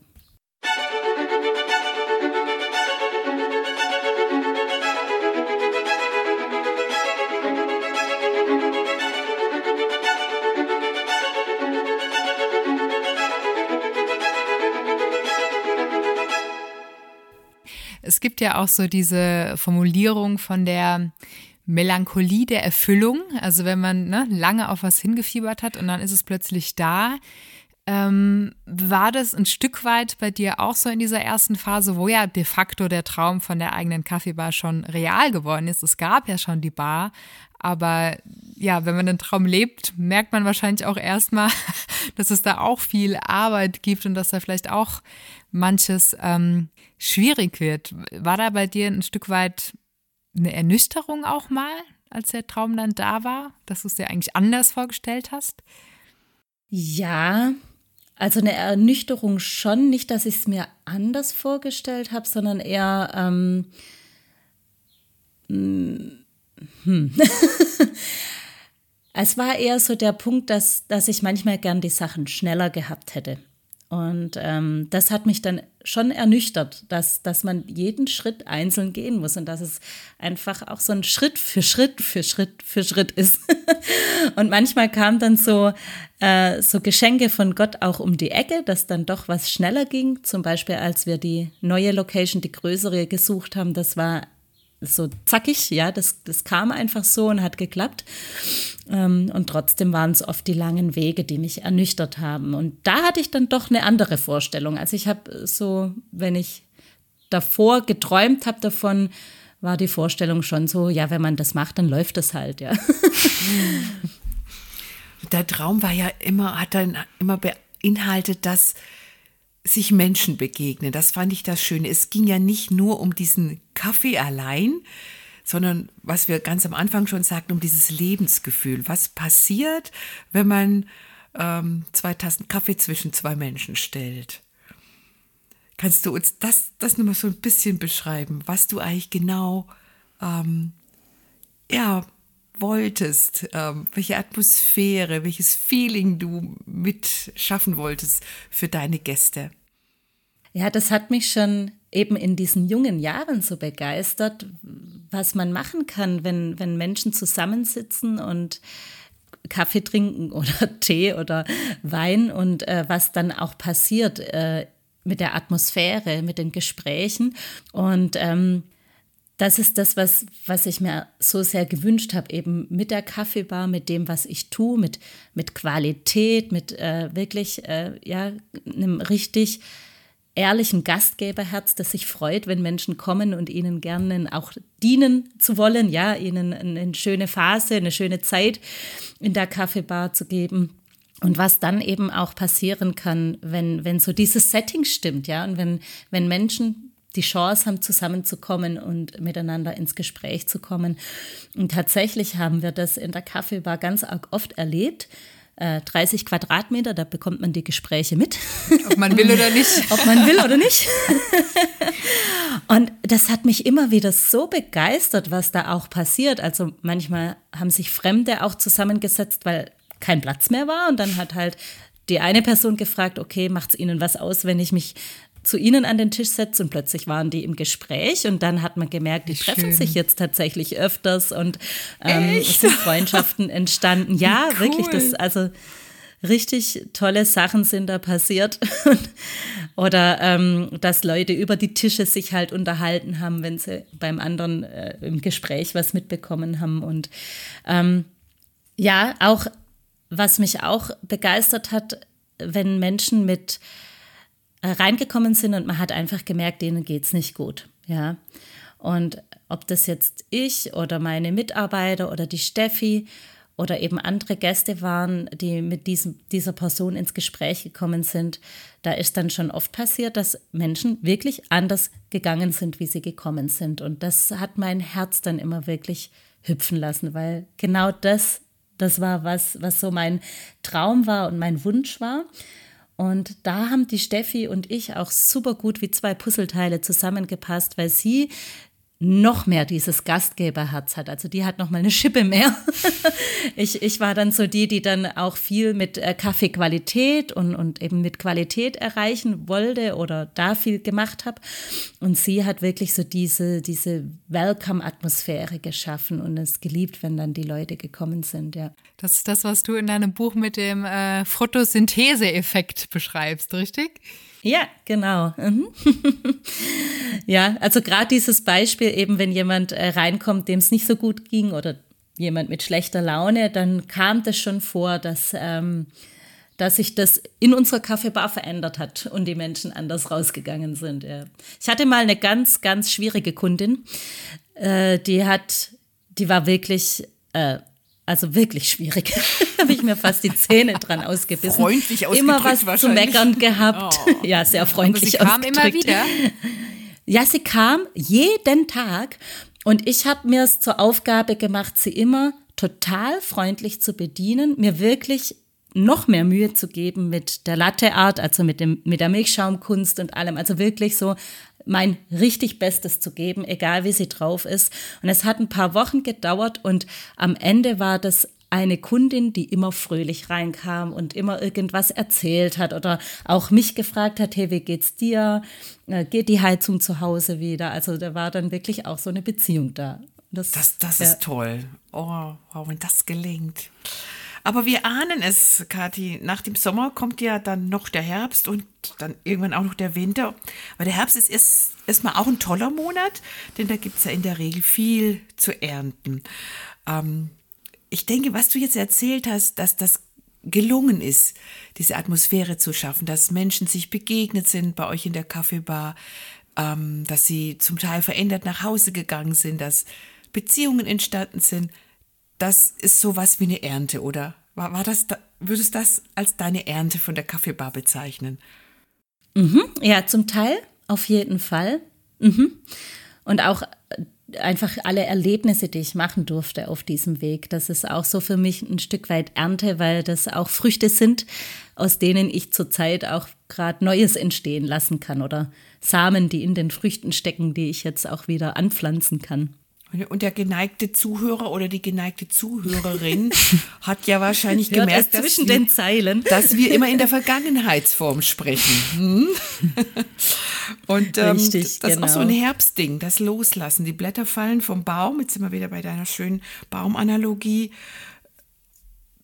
Es gibt ja auch so diese Formulierung von der Melancholie der Erfüllung. Also wenn man ne, lange auf was hingefiebert hat und dann ist es plötzlich da. Ähm, war das ein Stück weit bei dir auch so in dieser ersten Phase, wo ja de facto der Traum von der eigenen Kaffeebar schon real geworden ist? Es gab ja schon die Bar, aber ja, wenn man den Traum lebt, merkt man wahrscheinlich auch erstmal, dass es da auch viel Arbeit gibt und dass da vielleicht auch manches ähm, schwierig wird. War da bei dir ein Stück weit eine Ernüchterung auch mal, als der Traum dann da war, dass du es dir eigentlich anders vorgestellt hast? Ja, also eine Ernüchterung schon. Nicht, dass ich es mir anders vorgestellt habe, sondern eher. Ähm, hm. es war eher so der Punkt, dass, dass ich manchmal gern die Sachen schneller gehabt hätte. Und ähm, das hat mich dann schon ernüchtert, dass, dass man jeden Schritt einzeln gehen muss und dass es einfach auch so ein Schritt für Schritt für Schritt für Schritt ist. und manchmal kamen dann so, äh, so Geschenke von Gott auch um die Ecke, dass dann doch was schneller ging. Zum Beispiel, als wir die neue Location, die größere gesucht haben, das war so zackig, ja, das, das kam einfach so und hat geklappt. Ähm, und trotzdem waren es oft die langen Wege, die mich ernüchtert haben. Und da hatte ich dann doch eine andere Vorstellung. Also ich habe so, wenn ich davor geträumt habe davon, war die Vorstellung schon so, ja, wenn man das macht, dann läuft das halt, ja. Der Traum war ja immer, hat dann immer beinhaltet, dass sich Menschen begegnen. Das fand ich das Schöne. Es ging ja nicht nur um diesen Kaffee allein, sondern was wir ganz am Anfang schon sagten, um dieses Lebensgefühl. Was passiert, wenn man ähm, zwei Tassen Kaffee zwischen zwei Menschen stellt? Kannst du uns das, das nochmal so ein bisschen beschreiben, was du eigentlich genau ähm, ja, wolltest, ähm, welche Atmosphäre, welches Feeling du mitschaffen wolltest für deine Gäste. Ja, das hat mich schon eben in diesen jungen Jahren so begeistert, was man machen kann, wenn, wenn Menschen zusammensitzen und Kaffee trinken oder Tee oder Wein und äh, was dann auch passiert äh, mit der Atmosphäre, mit den Gesprächen. Und ähm, das ist das, was, was ich mir so sehr gewünscht habe, eben mit der Kaffeebar, mit dem, was ich tue, mit, mit Qualität, mit äh, wirklich, äh, ja, einem richtig ehrlichen Gastgeberherz, das sich freut, wenn Menschen kommen und ihnen gerne auch dienen zu wollen, ja, ihnen eine schöne Phase, eine schöne Zeit in der Kaffeebar zu geben. Und was dann eben auch passieren kann, wenn, wenn so dieses Setting stimmt, ja, und wenn, wenn Menschen die Chance haben, zusammenzukommen und miteinander ins Gespräch zu kommen. Und tatsächlich haben wir das in der Kaffeebar ganz oft erlebt. 30 äh, Quadratmeter, da bekommt man die Gespräche mit. Ob man will oder nicht. Ob man will oder nicht. Und das hat mich immer wieder so begeistert, was da auch passiert. Also manchmal haben sich Fremde auch zusammengesetzt, weil kein Platz mehr war. Und dann hat halt die eine Person gefragt, okay, macht es Ihnen was aus, wenn ich mich zu ihnen an den Tisch setze und plötzlich waren die im Gespräch und dann hat man gemerkt, die treffen sich jetzt tatsächlich öfters und ähm, es sind Freundschaften entstanden. Ja, cool. wirklich, das also richtig tolle Sachen sind da passiert. Oder ähm, dass Leute über die Tische sich halt unterhalten haben, wenn sie beim anderen äh, im Gespräch was mitbekommen haben. Und ähm, ja, auch was mich auch begeistert hat, wenn Menschen mit reingekommen sind und man hat einfach gemerkt, denen geht es nicht gut. Ja. Und ob das jetzt ich oder meine Mitarbeiter oder die Steffi oder eben andere Gäste waren, die mit diesem, dieser Person ins Gespräch gekommen sind, da ist dann schon oft passiert, dass Menschen wirklich anders gegangen sind, wie sie gekommen sind. Und das hat mein Herz dann immer wirklich hüpfen lassen, weil genau das das war was, was so mein Traum war und mein Wunsch war. Und da haben die Steffi und ich auch super gut wie zwei Puzzleteile zusammengepasst, weil sie noch mehr dieses Gastgeberherz hat. Also die hat noch mal eine Schippe mehr. ich, ich war dann so die, die dann auch viel mit äh, Kaffeequalität und, und eben mit Qualität erreichen wollte oder da viel gemacht habe. Und sie hat wirklich so diese, diese Welcome-Atmosphäre geschaffen und es geliebt, wenn dann die Leute gekommen sind, ja. Das ist das, was du in deinem Buch mit dem äh, Photosynthese-Effekt beschreibst, richtig? Ja, genau. Mhm. ja, also gerade dieses Beispiel eben, wenn jemand äh, reinkommt, dem es nicht so gut ging oder jemand mit schlechter Laune, dann kam das schon vor, dass, ähm, dass sich das in unserer Kaffeebar verändert hat und die Menschen anders rausgegangen sind. Ja. Ich hatte mal eine ganz, ganz schwierige Kundin, äh, die hat, die war wirklich äh, also wirklich schwierig. habe ich mir fast die Zähne dran ausgebissen. Freundlich Immer was zu meckern gehabt. Oh. Ja, sehr freundlich Aber sie kam immer wieder. Ja, sie kam jeden Tag und ich habe mir es zur Aufgabe gemacht, sie immer total freundlich zu bedienen, mir wirklich noch mehr Mühe zu geben mit der Latteart, also mit, dem, mit der Milchschaumkunst und allem. Also wirklich so mein richtig Bestes zu geben, egal wie sie drauf ist. Und es hat ein paar Wochen gedauert und am Ende war das eine Kundin, die immer fröhlich reinkam und immer irgendwas erzählt hat oder auch mich gefragt hat, hey, wie geht's dir? Äh, geht die Heizung zu Hause wieder? Also da war dann wirklich auch so eine Beziehung da. Das, das, das ist toll. Oh, wow, wenn das gelingt. Aber wir ahnen es, Kathi. Nach dem Sommer kommt ja dann noch der Herbst und dann irgendwann auch noch der Winter. Aber der Herbst ist erst, erstmal auch ein toller Monat, denn da gibt es ja in der Regel viel zu ernten. Ähm, ich denke, was du jetzt erzählt hast, dass das gelungen ist, diese Atmosphäre zu schaffen, dass Menschen sich begegnet sind bei euch in der Kaffeebar, ähm, dass sie zum Teil verändert nach Hause gegangen sind, dass Beziehungen entstanden sind das ist sowas wie eine Ernte, oder? War, war das, würdest du das als deine Ernte von der Kaffeebar bezeichnen? Mhm, ja, zum Teil, auf jeden Fall. Mhm. Und auch äh, einfach alle Erlebnisse, die ich machen durfte auf diesem Weg. Das ist auch so für mich ein Stück weit Ernte, weil das auch Früchte sind, aus denen ich zurzeit auch gerade Neues entstehen lassen kann oder Samen, die in den Früchten stecken, die ich jetzt auch wieder anpflanzen kann. Und der geneigte Zuhörer oder die geneigte Zuhörerin hat ja wahrscheinlich gemerkt, dass, zwischen wir, den Zeilen. dass wir immer in der Vergangenheitsform sprechen. Hm? Und ähm, Richtig, das genau. ist auch so ein genau. Herbstding, das Loslassen. Die Blätter fallen vom Baum. Jetzt sind wir wieder bei deiner schönen Baumanalogie.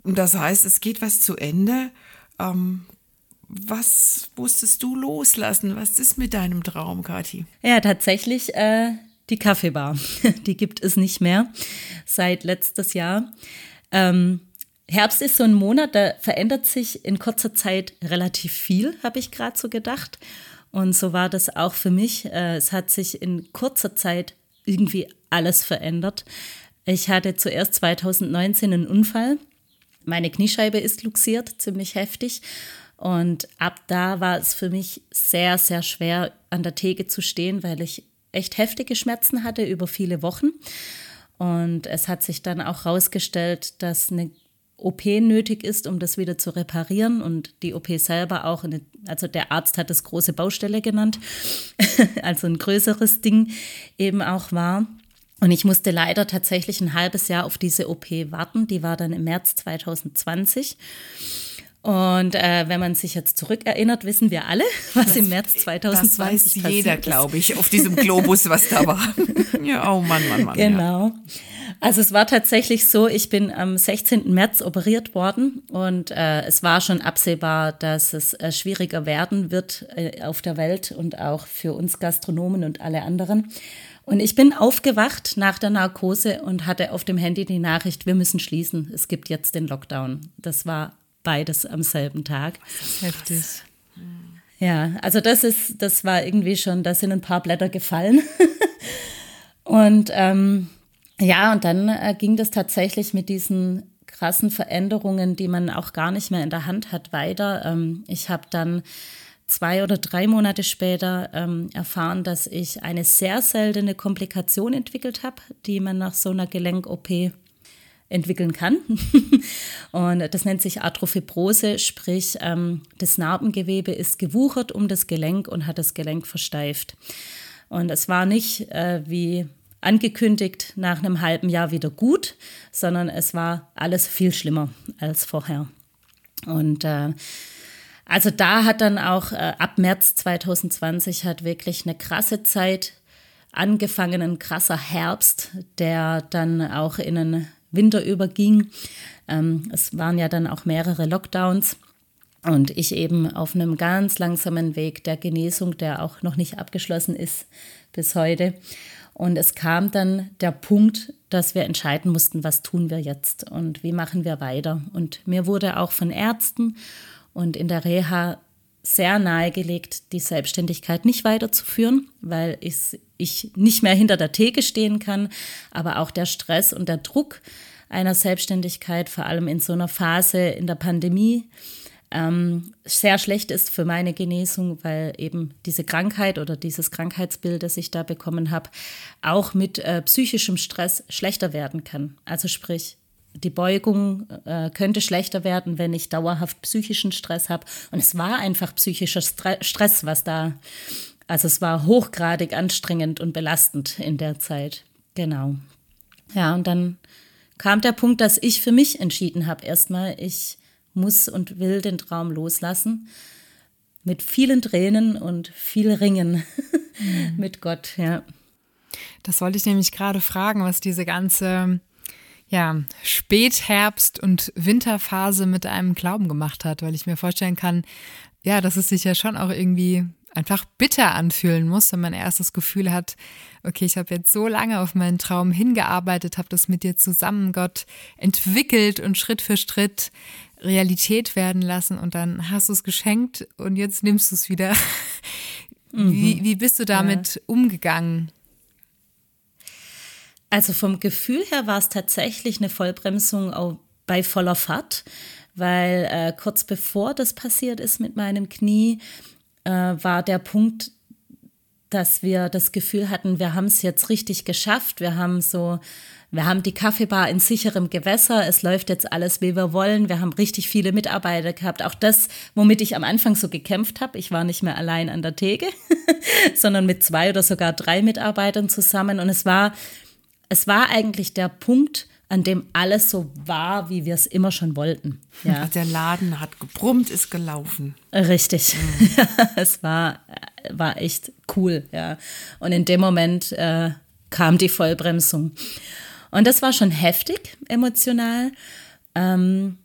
Und das heißt, es geht was zu Ende. Ähm, was musstest du loslassen? Was ist mit deinem Traum, Kathi? Ja, tatsächlich äh, die Kaffeebar. Die gibt es nicht mehr seit letztes Jahr. Ähm, Herbst ist so ein Monat, da verändert sich in kurzer Zeit relativ viel, habe ich gerade so gedacht. Und so war das auch für mich. Äh, es hat sich in kurzer Zeit irgendwie alles verändert. Ich hatte zuerst 2019 einen Unfall. Meine Kniescheibe ist luxiert, ziemlich heftig. Und ab da war es für mich sehr, sehr schwer, an der Theke zu stehen, weil ich echt heftige Schmerzen hatte über viele Wochen. Und es hat sich dann auch herausgestellt, dass eine OP nötig ist, um das wieder zu reparieren. Und die OP selber auch, eine, also der Arzt hat es große Baustelle genannt, also ein größeres Ding eben auch war. Und ich musste leider tatsächlich ein halbes Jahr auf diese OP warten. Die war dann im März 2020. Und äh, wenn man sich jetzt zurückerinnert, wissen wir alle, was das, im März 2020 das weiß jeder, glaube ich, auf diesem Globus, was da war. ja, oh Mann, Mann, Mann. Genau. Ja. Also es war tatsächlich so, ich bin am 16. März operiert worden und äh, es war schon absehbar, dass es äh, schwieriger werden wird äh, auf der Welt und auch für uns Gastronomen und alle anderen. Und ich bin aufgewacht nach der Narkose und hatte auf dem Handy die Nachricht, wir müssen schließen. Es gibt jetzt den Lockdown. Das war beides am selben Tag. Heftig. Ja, also das ist, das war irgendwie schon, da sind ein paar Blätter gefallen. und ähm, ja, und dann äh, ging das tatsächlich mit diesen krassen Veränderungen, die man auch gar nicht mehr in der Hand hat, weiter. Ähm, ich habe dann zwei oder drei Monate später ähm, erfahren, dass ich eine sehr seltene Komplikation entwickelt habe, die man nach so einer Gelenk-OP entwickeln kann. und das nennt sich Arthrofibrose, sprich ähm, das Narbengewebe ist gewuchert um das Gelenk und hat das Gelenk versteift. Und es war nicht äh, wie angekündigt nach einem halben Jahr wieder gut, sondern es war alles viel schlimmer als vorher. Und äh, also da hat dann auch äh, ab März 2020 hat wirklich eine krasse Zeit angefangen, ein krasser Herbst, der dann auch in einen Winter überging. Ähm, es waren ja dann auch mehrere Lockdowns. Und ich eben auf einem ganz langsamen Weg der Genesung, der auch noch nicht abgeschlossen ist bis heute. Und es kam dann der Punkt, dass wir entscheiden mussten, was tun wir jetzt und wie machen wir weiter. Und mir wurde auch von Ärzten und in der Reha sehr nahegelegt, die Selbstständigkeit nicht weiterzuführen, weil ich, ich nicht mehr hinter der Theke stehen kann, aber auch der Stress und der Druck einer Selbstständigkeit, vor allem in so einer Phase in der Pandemie, ähm, sehr schlecht ist für meine Genesung, weil eben diese Krankheit oder dieses Krankheitsbild, das ich da bekommen habe, auch mit äh, psychischem Stress schlechter werden kann. Also sprich, die Beugung äh, könnte schlechter werden, wenn ich dauerhaft psychischen Stress habe. Und es war einfach psychischer Stress, was da, also es war hochgradig anstrengend und belastend in der Zeit. Genau. Ja, und dann kam der Punkt, dass ich für mich entschieden habe, erstmal, ich muss und will den Traum loslassen. Mit vielen Tränen und viel Ringen mhm. mit Gott, ja. Das wollte ich nämlich gerade fragen, was diese ganze ja, Spätherbst- und Winterphase mit einem Glauben gemacht hat, weil ich mir vorstellen kann, ja, dass es sich ja schon auch irgendwie einfach bitter anfühlen muss, wenn man erst das Gefühl hat, okay, ich habe jetzt so lange auf meinen Traum hingearbeitet, habe das mit dir zusammen, Gott, entwickelt und Schritt für Schritt Realität werden lassen und dann hast du es geschenkt und jetzt nimmst du es wieder. Mhm. Wie, wie bist du damit ja. umgegangen? Also vom Gefühl her war es tatsächlich eine Vollbremsung bei voller Fahrt, weil äh, kurz bevor das passiert ist mit meinem Knie, äh, war der Punkt, dass wir das Gefühl hatten, wir haben es jetzt richtig geschafft. Wir haben so, wir haben die Kaffeebar in sicherem Gewässer. Es läuft jetzt alles, wie wir wollen. Wir haben richtig viele Mitarbeiter gehabt. Auch das, womit ich am Anfang so gekämpft habe. Ich war nicht mehr allein an der Theke, sondern mit zwei oder sogar drei Mitarbeitern zusammen. Und es war es war eigentlich der Punkt, an dem alles so war, wie wir es immer schon wollten. Ja. Der Laden hat gebrummt, ist gelaufen. Richtig. Mhm. es war, war echt cool, ja. Und in dem Moment äh, kam die Vollbremsung. Und das war schon heftig emotional. Ähm,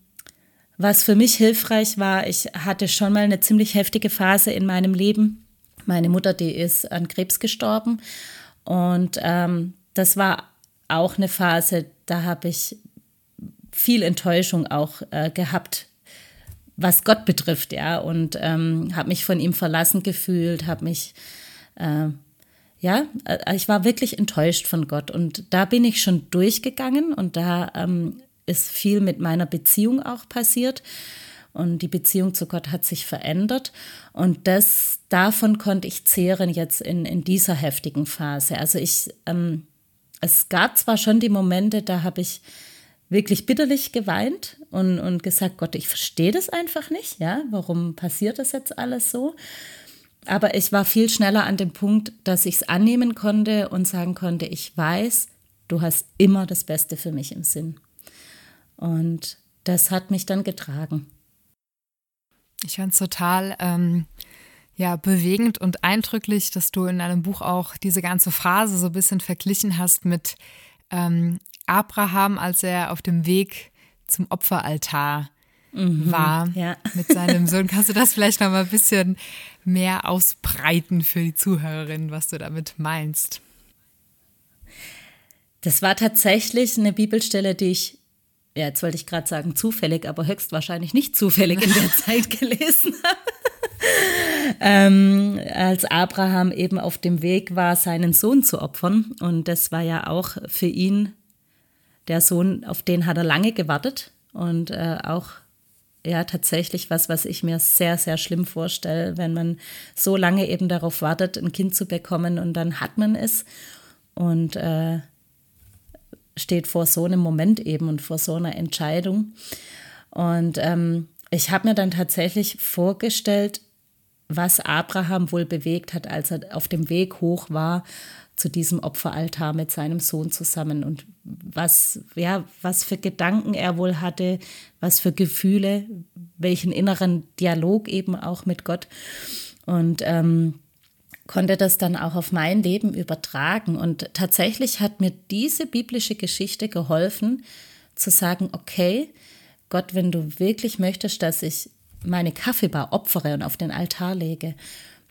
was für mich hilfreich war, ich hatte schon mal eine ziemlich heftige Phase in meinem Leben. Meine Mutter, die ist an Krebs gestorben. Und ähm, das war auch eine Phase, da habe ich viel Enttäuschung auch äh, gehabt, was Gott betrifft, ja, und ähm, habe mich von ihm verlassen gefühlt, habe mich, äh, ja, ich war wirklich enttäuscht von Gott und da bin ich schon durchgegangen und da ähm, ist viel mit meiner Beziehung auch passiert und die Beziehung zu Gott hat sich verändert. Und das, davon konnte ich zehren jetzt in, in dieser heftigen Phase. Also ich, ähm, es gab zwar schon die Momente, da habe ich wirklich bitterlich geweint und, und gesagt, Gott, ich verstehe das einfach nicht, ja, warum passiert das jetzt alles so? Aber ich war viel schneller an dem Punkt, dass ich es annehmen konnte und sagen konnte, ich weiß, du hast immer das Beste für mich im Sinn. Und das hat mich dann getragen. Ich fand es total ähm, ja, bewegend und eindrücklich, dass du in deinem Buch auch diese ganze Phase so ein bisschen verglichen hast mit ähm, Abraham, als er auf dem Weg zum Opferaltar mhm, war ja. mit seinem Sohn. Kannst du das vielleicht noch mal ein bisschen mehr ausbreiten für die Zuhörerinnen, was du damit meinst? Das war tatsächlich eine Bibelstelle, die ich ja, jetzt wollte ich gerade sagen zufällig, aber höchstwahrscheinlich nicht zufällig in der Zeit gelesen habe. Ähm, als Abraham eben auf dem Weg war, seinen Sohn zu opfern. Und das war ja auch für ihn der Sohn, auf den hat er lange gewartet. Und äh, auch ja tatsächlich was, was ich mir sehr, sehr schlimm vorstelle, wenn man so lange eben darauf wartet, ein Kind zu bekommen und dann hat man es. Und äh, steht vor so einem Moment eben und vor so einer Entscheidung. Und ähm, ich habe mir dann tatsächlich vorgestellt, was Abraham wohl bewegt hat, als er auf dem Weg hoch war zu diesem Opferaltar mit seinem Sohn zusammen und was, ja, was für Gedanken er wohl hatte, was für Gefühle, welchen inneren Dialog eben auch mit Gott. Und ähm, konnte das dann auch auf mein Leben übertragen. Und tatsächlich hat mir diese biblische Geschichte geholfen, zu sagen, okay, Gott, wenn du wirklich möchtest, dass ich meine Kaffeebar opfere und auf den Altar lege,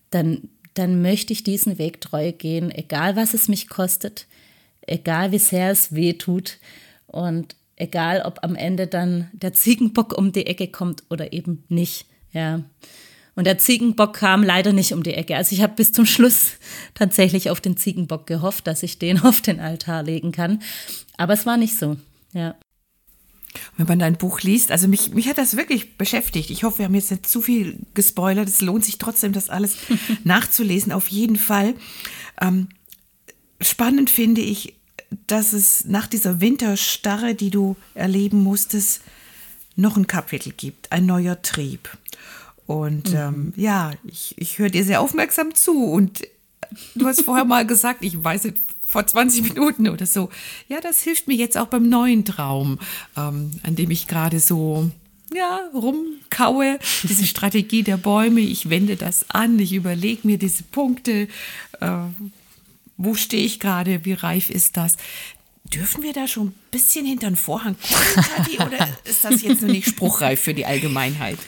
dann, dann möchte ich diesen Weg treu gehen, egal was es mich kostet, egal wie sehr es weh tut und egal ob am Ende dann der Ziegenbock um die Ecke kommt oder eben nicht. Ja. Und der Ziegenbock kam leider nicht um die Ecke. Also ich habe bis zum Schluss tatsächlich auf den Ziegenbock gehofft, dass ich den auf den Altar legen kann. Aber es war nicht so. Ja. Wenn man dein Buch liest, also mich, mich hat das wirklich beschäftigt. Ich hoffe, wir haben jetzt nicht zu viel gespoilert. Es lohnt sich trotzdem, das alles nachzulesen, auf jeden Fall. Ähm, spannend finde ich, dass es nach dieser Winterstarre, die du erleben musstest, noch ein Kapitel gibt, ein neuer Trieb. Und mhm. ähm, ja, ich, ich höre dir sehr aufmerksam zu. Und du hast vorher mal gesagt, ich weiß nicht, vor 20 Minuten oder so. Ja, das hilft mir jetzt auch beim neuen Traum, ähm, an dem ich gerade so ja, rumkaue, diese Strategie der Bäume, ich wende das an, ich überlege mir diese Punkte, äh, wo stehe ich gerade, wie reif ist das? Dürfen wir da schon ein bisschen hinter den Vorhang gucken, oder ist das jetzt nur nicht spruchreif für die Allgemeinheit?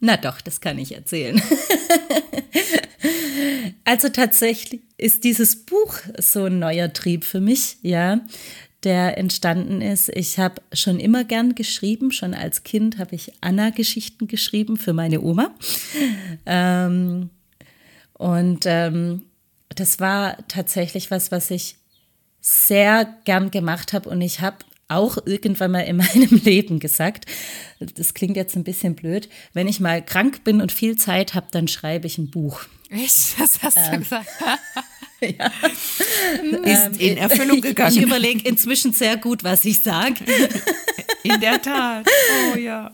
Na doch, das kann ich erzählen. also tatsächlich ist dieses Buch so ein neuer Trieb für mich, ja, der entstanden ist. Ich habe schon immer gern geschrieben. Schon als Kind habe ich Anna-Geschichten geschrieben für meine Oma. Ähm, und ähm, das war tatsächlich was, was ich sehr gern gemacht habe. Und ich habe auch irgendwann mal in meinem Leben gesagt, das klingt jetzt ein bisschen blöd, wenn ich mal krank bin und viel Zeit habe, dann schreibe ich ein Buch. Echt? Das hast ähm, du gesagt. ja. Ist in Erfüllung gegangen. Ich überlege inzwischen sehr gut, was ich sage. In der Tat. Oh ja.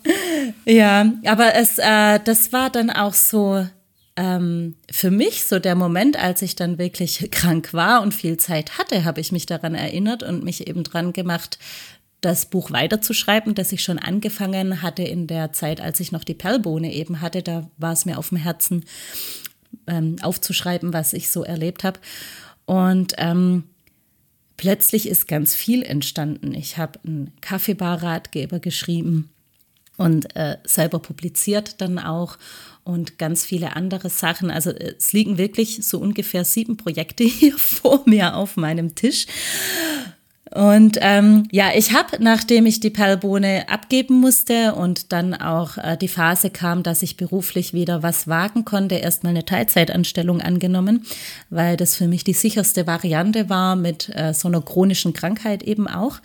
Ja, aber es, äh, das war dann auch so ähm, für mich so der Moment, als ich dann wirklich krank war und viel Zeit hatte, habe ich mich daran erinnert und mich eben dran gemacht, das Buch weiterzuschreiben, das ich schon angefangen hatte in der Zeit, als ich noch die Perlbohne eben hatte. Da war es mir auf dem Herzen, ähm, aufzuschreiben, was ich so erlebt habe. Und ähm, plötzlich ist ganz viel entstanden. Ich habe einen Kaffeebar-Ratgeber geschrieben und äh, selber publiziert dann auch und ganz viele andere Sachen. Also es liegen wirklich so ungefähr sieben Projekte hier vor mir auf meinem Tisch. Und ähm, ja, ich habe, nachdem ich die Perlbohne abgeben musste und dann auch äh, die Phase kam, dass ich beruflich wieder was wagen konnte, erstmal eine Teilzeitanstellung angenommen, weil das für mich die sicherste Variante war mit äh, so einer chronischen Krankheit eben auch.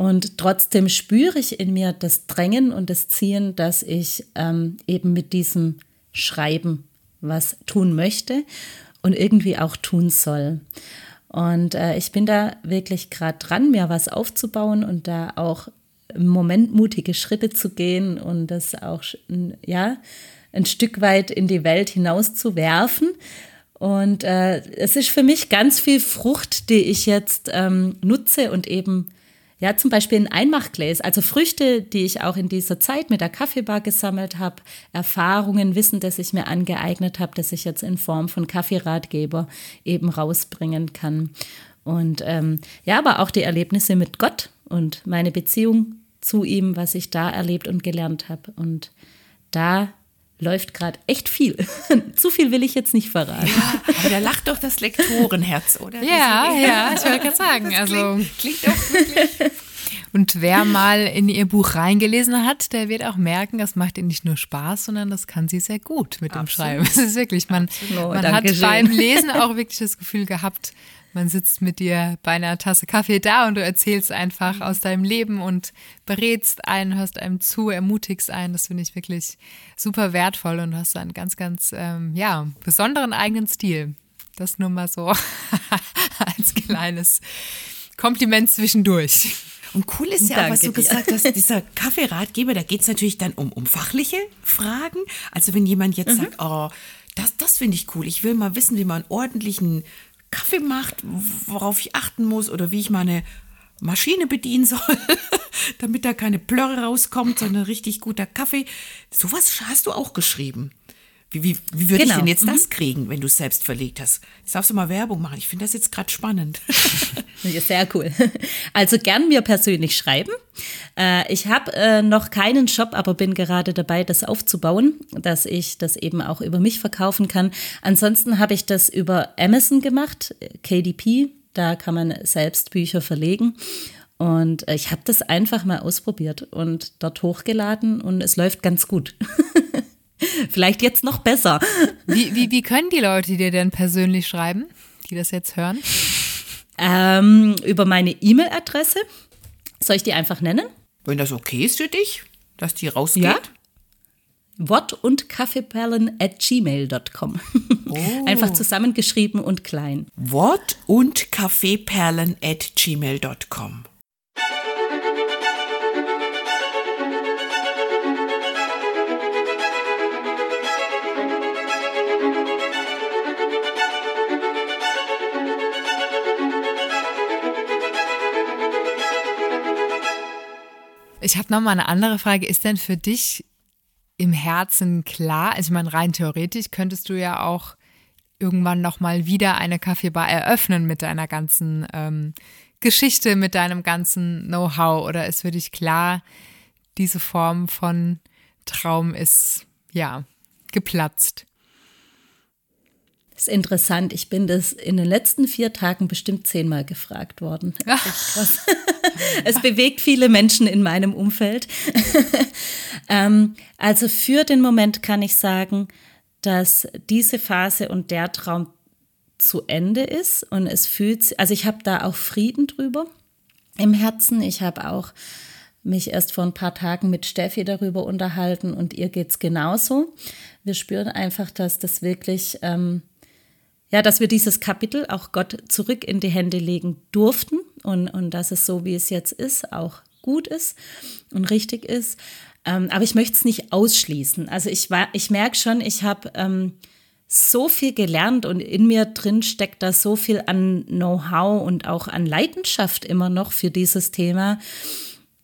Und trotzdem spüre ich in mir das Drängen und das Ziehen, dass ich ähm, eben mit diesem Schreiben was tun möchte und irgendwie auch tun soll. Und äh, ich bin da wirklich gerade dran, mir was aufzubauen und da auch im Moment mutige Schritte zu gehen und das auch ja ein Stück weit in die Welt hinaus zu werfen. Und äh, es ist für mich ganz viel Frucht, die ich jetzt ähm, nutze und eben ja, zum Beispiel ein Einmachgläs, also Früchte, die ich auch in dieser Zeit mit der Kaffeebar gesammelt habe, Erfahrungen, Wissen, das ich mir angeeignet habe, das ich jetzt in Form von Kaffeeratgeber eben rausbringen kann. Und ähm, ja, aber auch die Erlebnisse mit Gott und meine Beziehung zu ihm, was ich da erlebt und gelernt habe. Und da läuft gerade echt viel. Zu viel will ich jetzt nicht verraten. Ja, aber da lacht doch das Lektorenherz, oder? Ja, ja, ich wollte gerade sagen. Das also klingt, klingt doch wirklich. Und wer mal in ihr Buch reingelesen hat, der wird auch merken, das macht ihr nicht nur Spaß, sondern das kann sie sehr gut mit dem Absolut. Schreiben. Es ist wirklich, man, man hat beim Lesen auch wirklich das Gefühl gehabt, man sitzt mit dir bei einer Tasse Kaffee da und du erzählst einfach mhm. aus deinem Leben und berätst einen, hörst einem zu, ermutigst einen. Das finde ich wirklich super wertvoll und hast einen ganz, ganz, ähm, ja, besonderen eigenen Stil. Das nur mal so als kleines Kompliment zwischendurch. Und cool ist ja auch, was du gesagt hast, dieser Kaffeeratgeber, da geht es natürlich dann um, um fachliche Fragen. Also wenn jemand jetzt mhm. sagt, oh, das, das finde ich cool, ich will mal wissen, wie man ordentlichen Kaffee macht, worauf ich achten muss oder wie ich meine Maschine bedienen soll, damit da keine Plörre rauskommt, sondern richtig guter Kaffee. Sowas hast du auch geschrieben. Wie, wie, wie würde genau. ich denn jetzt das mhm. kriegen, wenn du es selbst verlegt hast? Jetzt darfst du mal Werbung machen. Ich finde das jetzt gerade spannend. Sehr cool. Also gern mir persönlich schreiben. Äh, ich habe äh, noch keinen Shop, aber bin gerade dabei, das aufzubauen, dass ich das eben auch über mich verkaufen kann. Ansonsten habe ich das über Amazon gemacht, KDP. Da kann man selbst Bücher verlegen. Und äh, ich habe das einfach mal ausprobiert und dort hochgeladen und es läuft ganz gut. Vielleicht jetzt noch besser. Wie, wie, wie können die Leute dir denn persönlich schreiben, die das jetzt hören? Ähm, über meine E-Mail-Adresse. Soll ich die einfach nennen? Wenn das okay ist für dich, dass die rausgeht. Ja. Wort und Kaffeeperlen at gmail.com. Oh. Einfach zusammengeschrieben und klein. Wort und Kaffeeperlen at gmail.com. Ich habe noch mal eine andere Frage. Ist denn für dich im Herzen klar, also ich meine, rein theoretisch könntest du ja auch irgendwann noch mal wieder eine Kaffeebar eröffnen mit deiner ganzen ähm, Geschichte, mit deinem ganzen Know-how oder ist für dich klar, diese Form von Traum ist ja geplatzt? Ist interessant. Ich bin das in den letzten vier Tagen bestimmt zehnmal gefragt worden. es bewegt viele Menschen in meinem Umfeld. ähm, also für den Moment kann ich sagen, dass diese Phase und der Traum zu Ende ist und es fühlt, also ich habe da auch Frieden drüber im Herzen. Ich habe auch mich erst vor ein paar Tagen mit Steffi darüber unterhalten und ihr geht es genauso. Wir spüren einfach, dass das wirklich ähm, ja, dass wir dieses Kapitel auch Gott zurück in die Hände legen durften und, und dass es so, wie es jetzt ist, auch gut ist und richtig ist. Ähm, aber ich möchte es nicht ausschließen. Also ich, ich merke schon, ich habe ähm, so viel gelernt und in mir drin steckt da so viel an Know-how und auch an Leidenschaft immer noch für dieses Thema,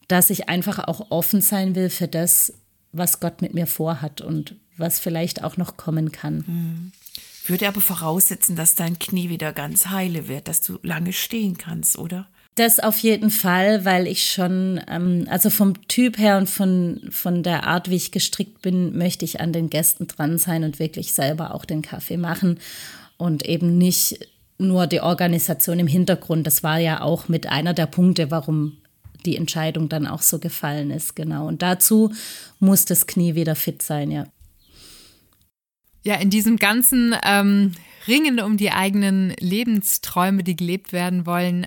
dass ich einfach auch offen sein will für das, was Gott mit mir vorhat und was vielleicht auch noch kommen kann. Mhm. Würde aber voraussetzen, dass dein Knie wieder ganz heile wird, dass du lange stehen kannst, oder? Das auf jeden Fall, weil ich schon, ähm, also vom Typ her und von, von der Art, wie ich gestrickt bin, möchte ich an den Gästen dran sein und wirklich selber auch den Kaffee machen und eben nicht nur die Organisation im Hintergrund. Das war ja auch mit einer der Punkte, warum die Entscheidung dann auch so gefallen ist, genau. Und dazu muss das Knie wieder fit sein, ja. Ja, in diesem ganzen ähm, Ringen um die eigenen Lebensträume, die gelebt werden wollen,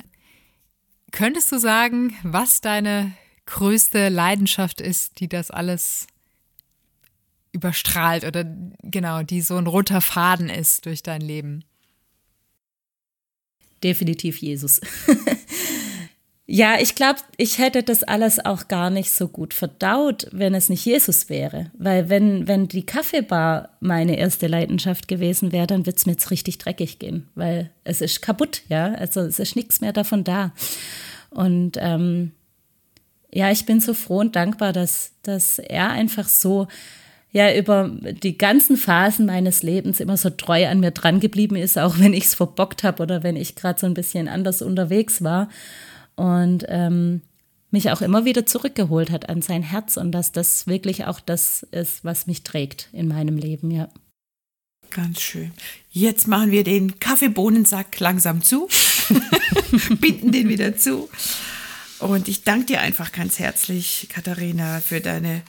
Könntest du sagen, was deine größte Leidenschaft ist, die das alles überstrahlt oder genau, die so ein roter Faden ist durch dein Leben? Definitiv Jesus. ja, ich glaube, ich hätte das alles auch gar nicht so gut verdaut, wenn es nicht Jesus wäre. Weil wenn, wenn die Kaffeebar meine erste Leidenschaft gewesen wäre, dann wird es mir jetzt richtig dreckig gehen, weil es ist kaputt, ja. Also es ist nichts mehr davon da. Und ähm, ja, ich bin so froh und dankbar, dass, dass er einfach so ja über die ganzen Phasen meines Lebens immer so treu an mir dran geblieben ist, auch wenn ich es verbockt habe oder wenn ich gerade so ein bisschen anders unterwegs war. Und ähm, mich auch immer wieder zurückgeholt hat an sein Herz und dass das wirklich auch das ist, was mich trägt in meinem Leben, ja. Ganz schön. Jetzt machen wir den Kaffeebohnensack langsam zu, binden den wieder zu. Und ich danke dir einfach ganz herzlich, Katharina, für deine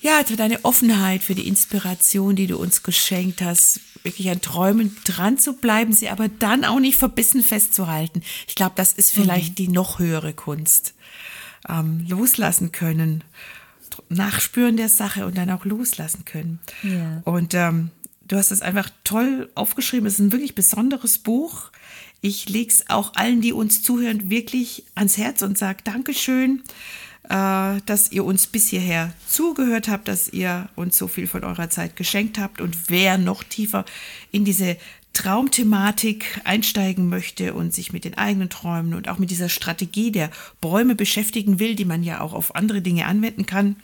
ja, für deine Offenheit, für die Inspiration, die du uns geschenkt hast, wirklich an Träumen dran zu bleiben, sie aber dann auch nicht verbissen festzuhalten. Ich glaube, das ist vielleicht mhm. die noch höhere Kunst. Ähm, loslassen können, nachspüren der Sache und dann auch loslassen können. Ja. Und ähm, du hast es einfach toll aufgeschrieben. Es ist ein wirklich besonderes Buch. Ich lege es auch allen, die uns zuhören, wirklich ans Herz und sage Dankeschön dass ihr uns bis hierher zugehört habt, dass ihr uns so viel von eurer Zeit geschenkt habt. Und wer noch tiefer in diese Traumthematik einsteigen möchte und sich mit den eigenen Träumen und auch mit dieser Strategie der Bäume beschäftigen will, die man ja auch auf andere Dinge anwenden kann,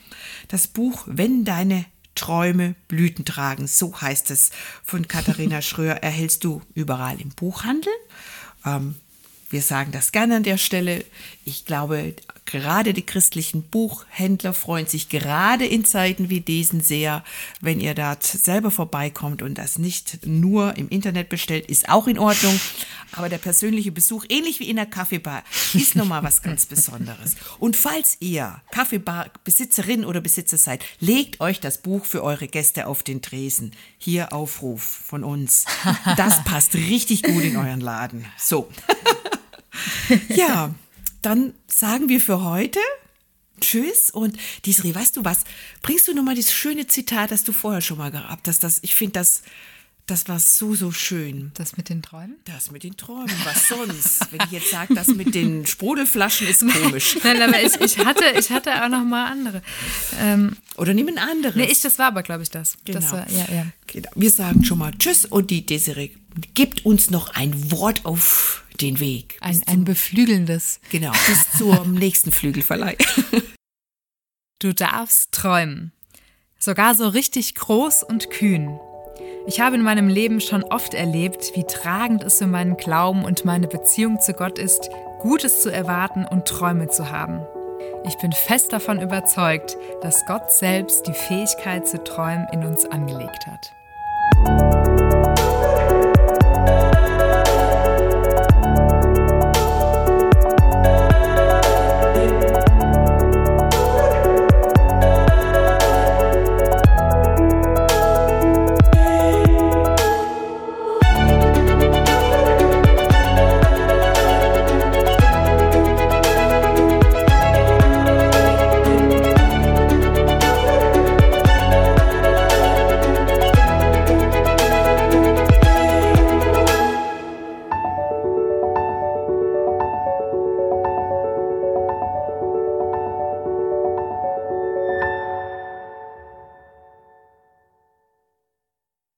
das Buch Wenn deine Träume Blüten tragen, so heißt es von Katharina Schröer, erhältst du überall im Buchhandel. Ähm, wir sagen das gerne an der Stelle. Ich glaube, gerade die christlichen Buchhändler freuen sich gerade in Zeiten wie diesen sehr, wenn ihr dort selber vorbeikommt und das nicht nur im Internet bestellt, ist auch in Ordnung. Aber der persönliche Besuch, ähnlich wie in der Kaffeebar, ist nochmal was ganz Besonderes. Und falls ihr Kaffeebar-Besitzerin oder Besitzer seid, legt euch das Buch für eure Gäste auf den Tresen. Hier Aufruf von uns. Das passt richtig gut in euren Laden. So. ja, dann sagen wir für heute Tschüss und Disri, weißt du was? Bringst du nochmal dieses schöne Zitat, das du vorher schon mal gehabt hast? Das, ich finde das, das war so, so schön. Das mit den Träumen? Das mit den Träumen, was sonst? Wenn ich jetzt sage, das mit den Sprudelflaschen ist komisch. Nein, aber ich, ich, hatte, ich hatte auch noch mal andere. Ähm, Oder nimm ein anderes. Nee, ich, das war aber, glaube ich, das. Genau. das war, ja, ja. Genau. Wir sagen schon mal Tschüss und die Desiree gibt uns noch ein Wort auf den Weg. Ein, ein beflügelndes. Genau, bis zum nächsten Flügelverleih. Du darfst träumen. Sogar so richtig groß und kühn. Ich habe in meinem Leben schon oft erlebt, wie tragend es für meinen Glauben und meine Beziehung zu Gott ist, Gutes zu erwarten und Träume zu haben. Ich bin fest davon überzeugt, dass Gott selbst die Fähigkeit zu träumen in uns angelegt hat.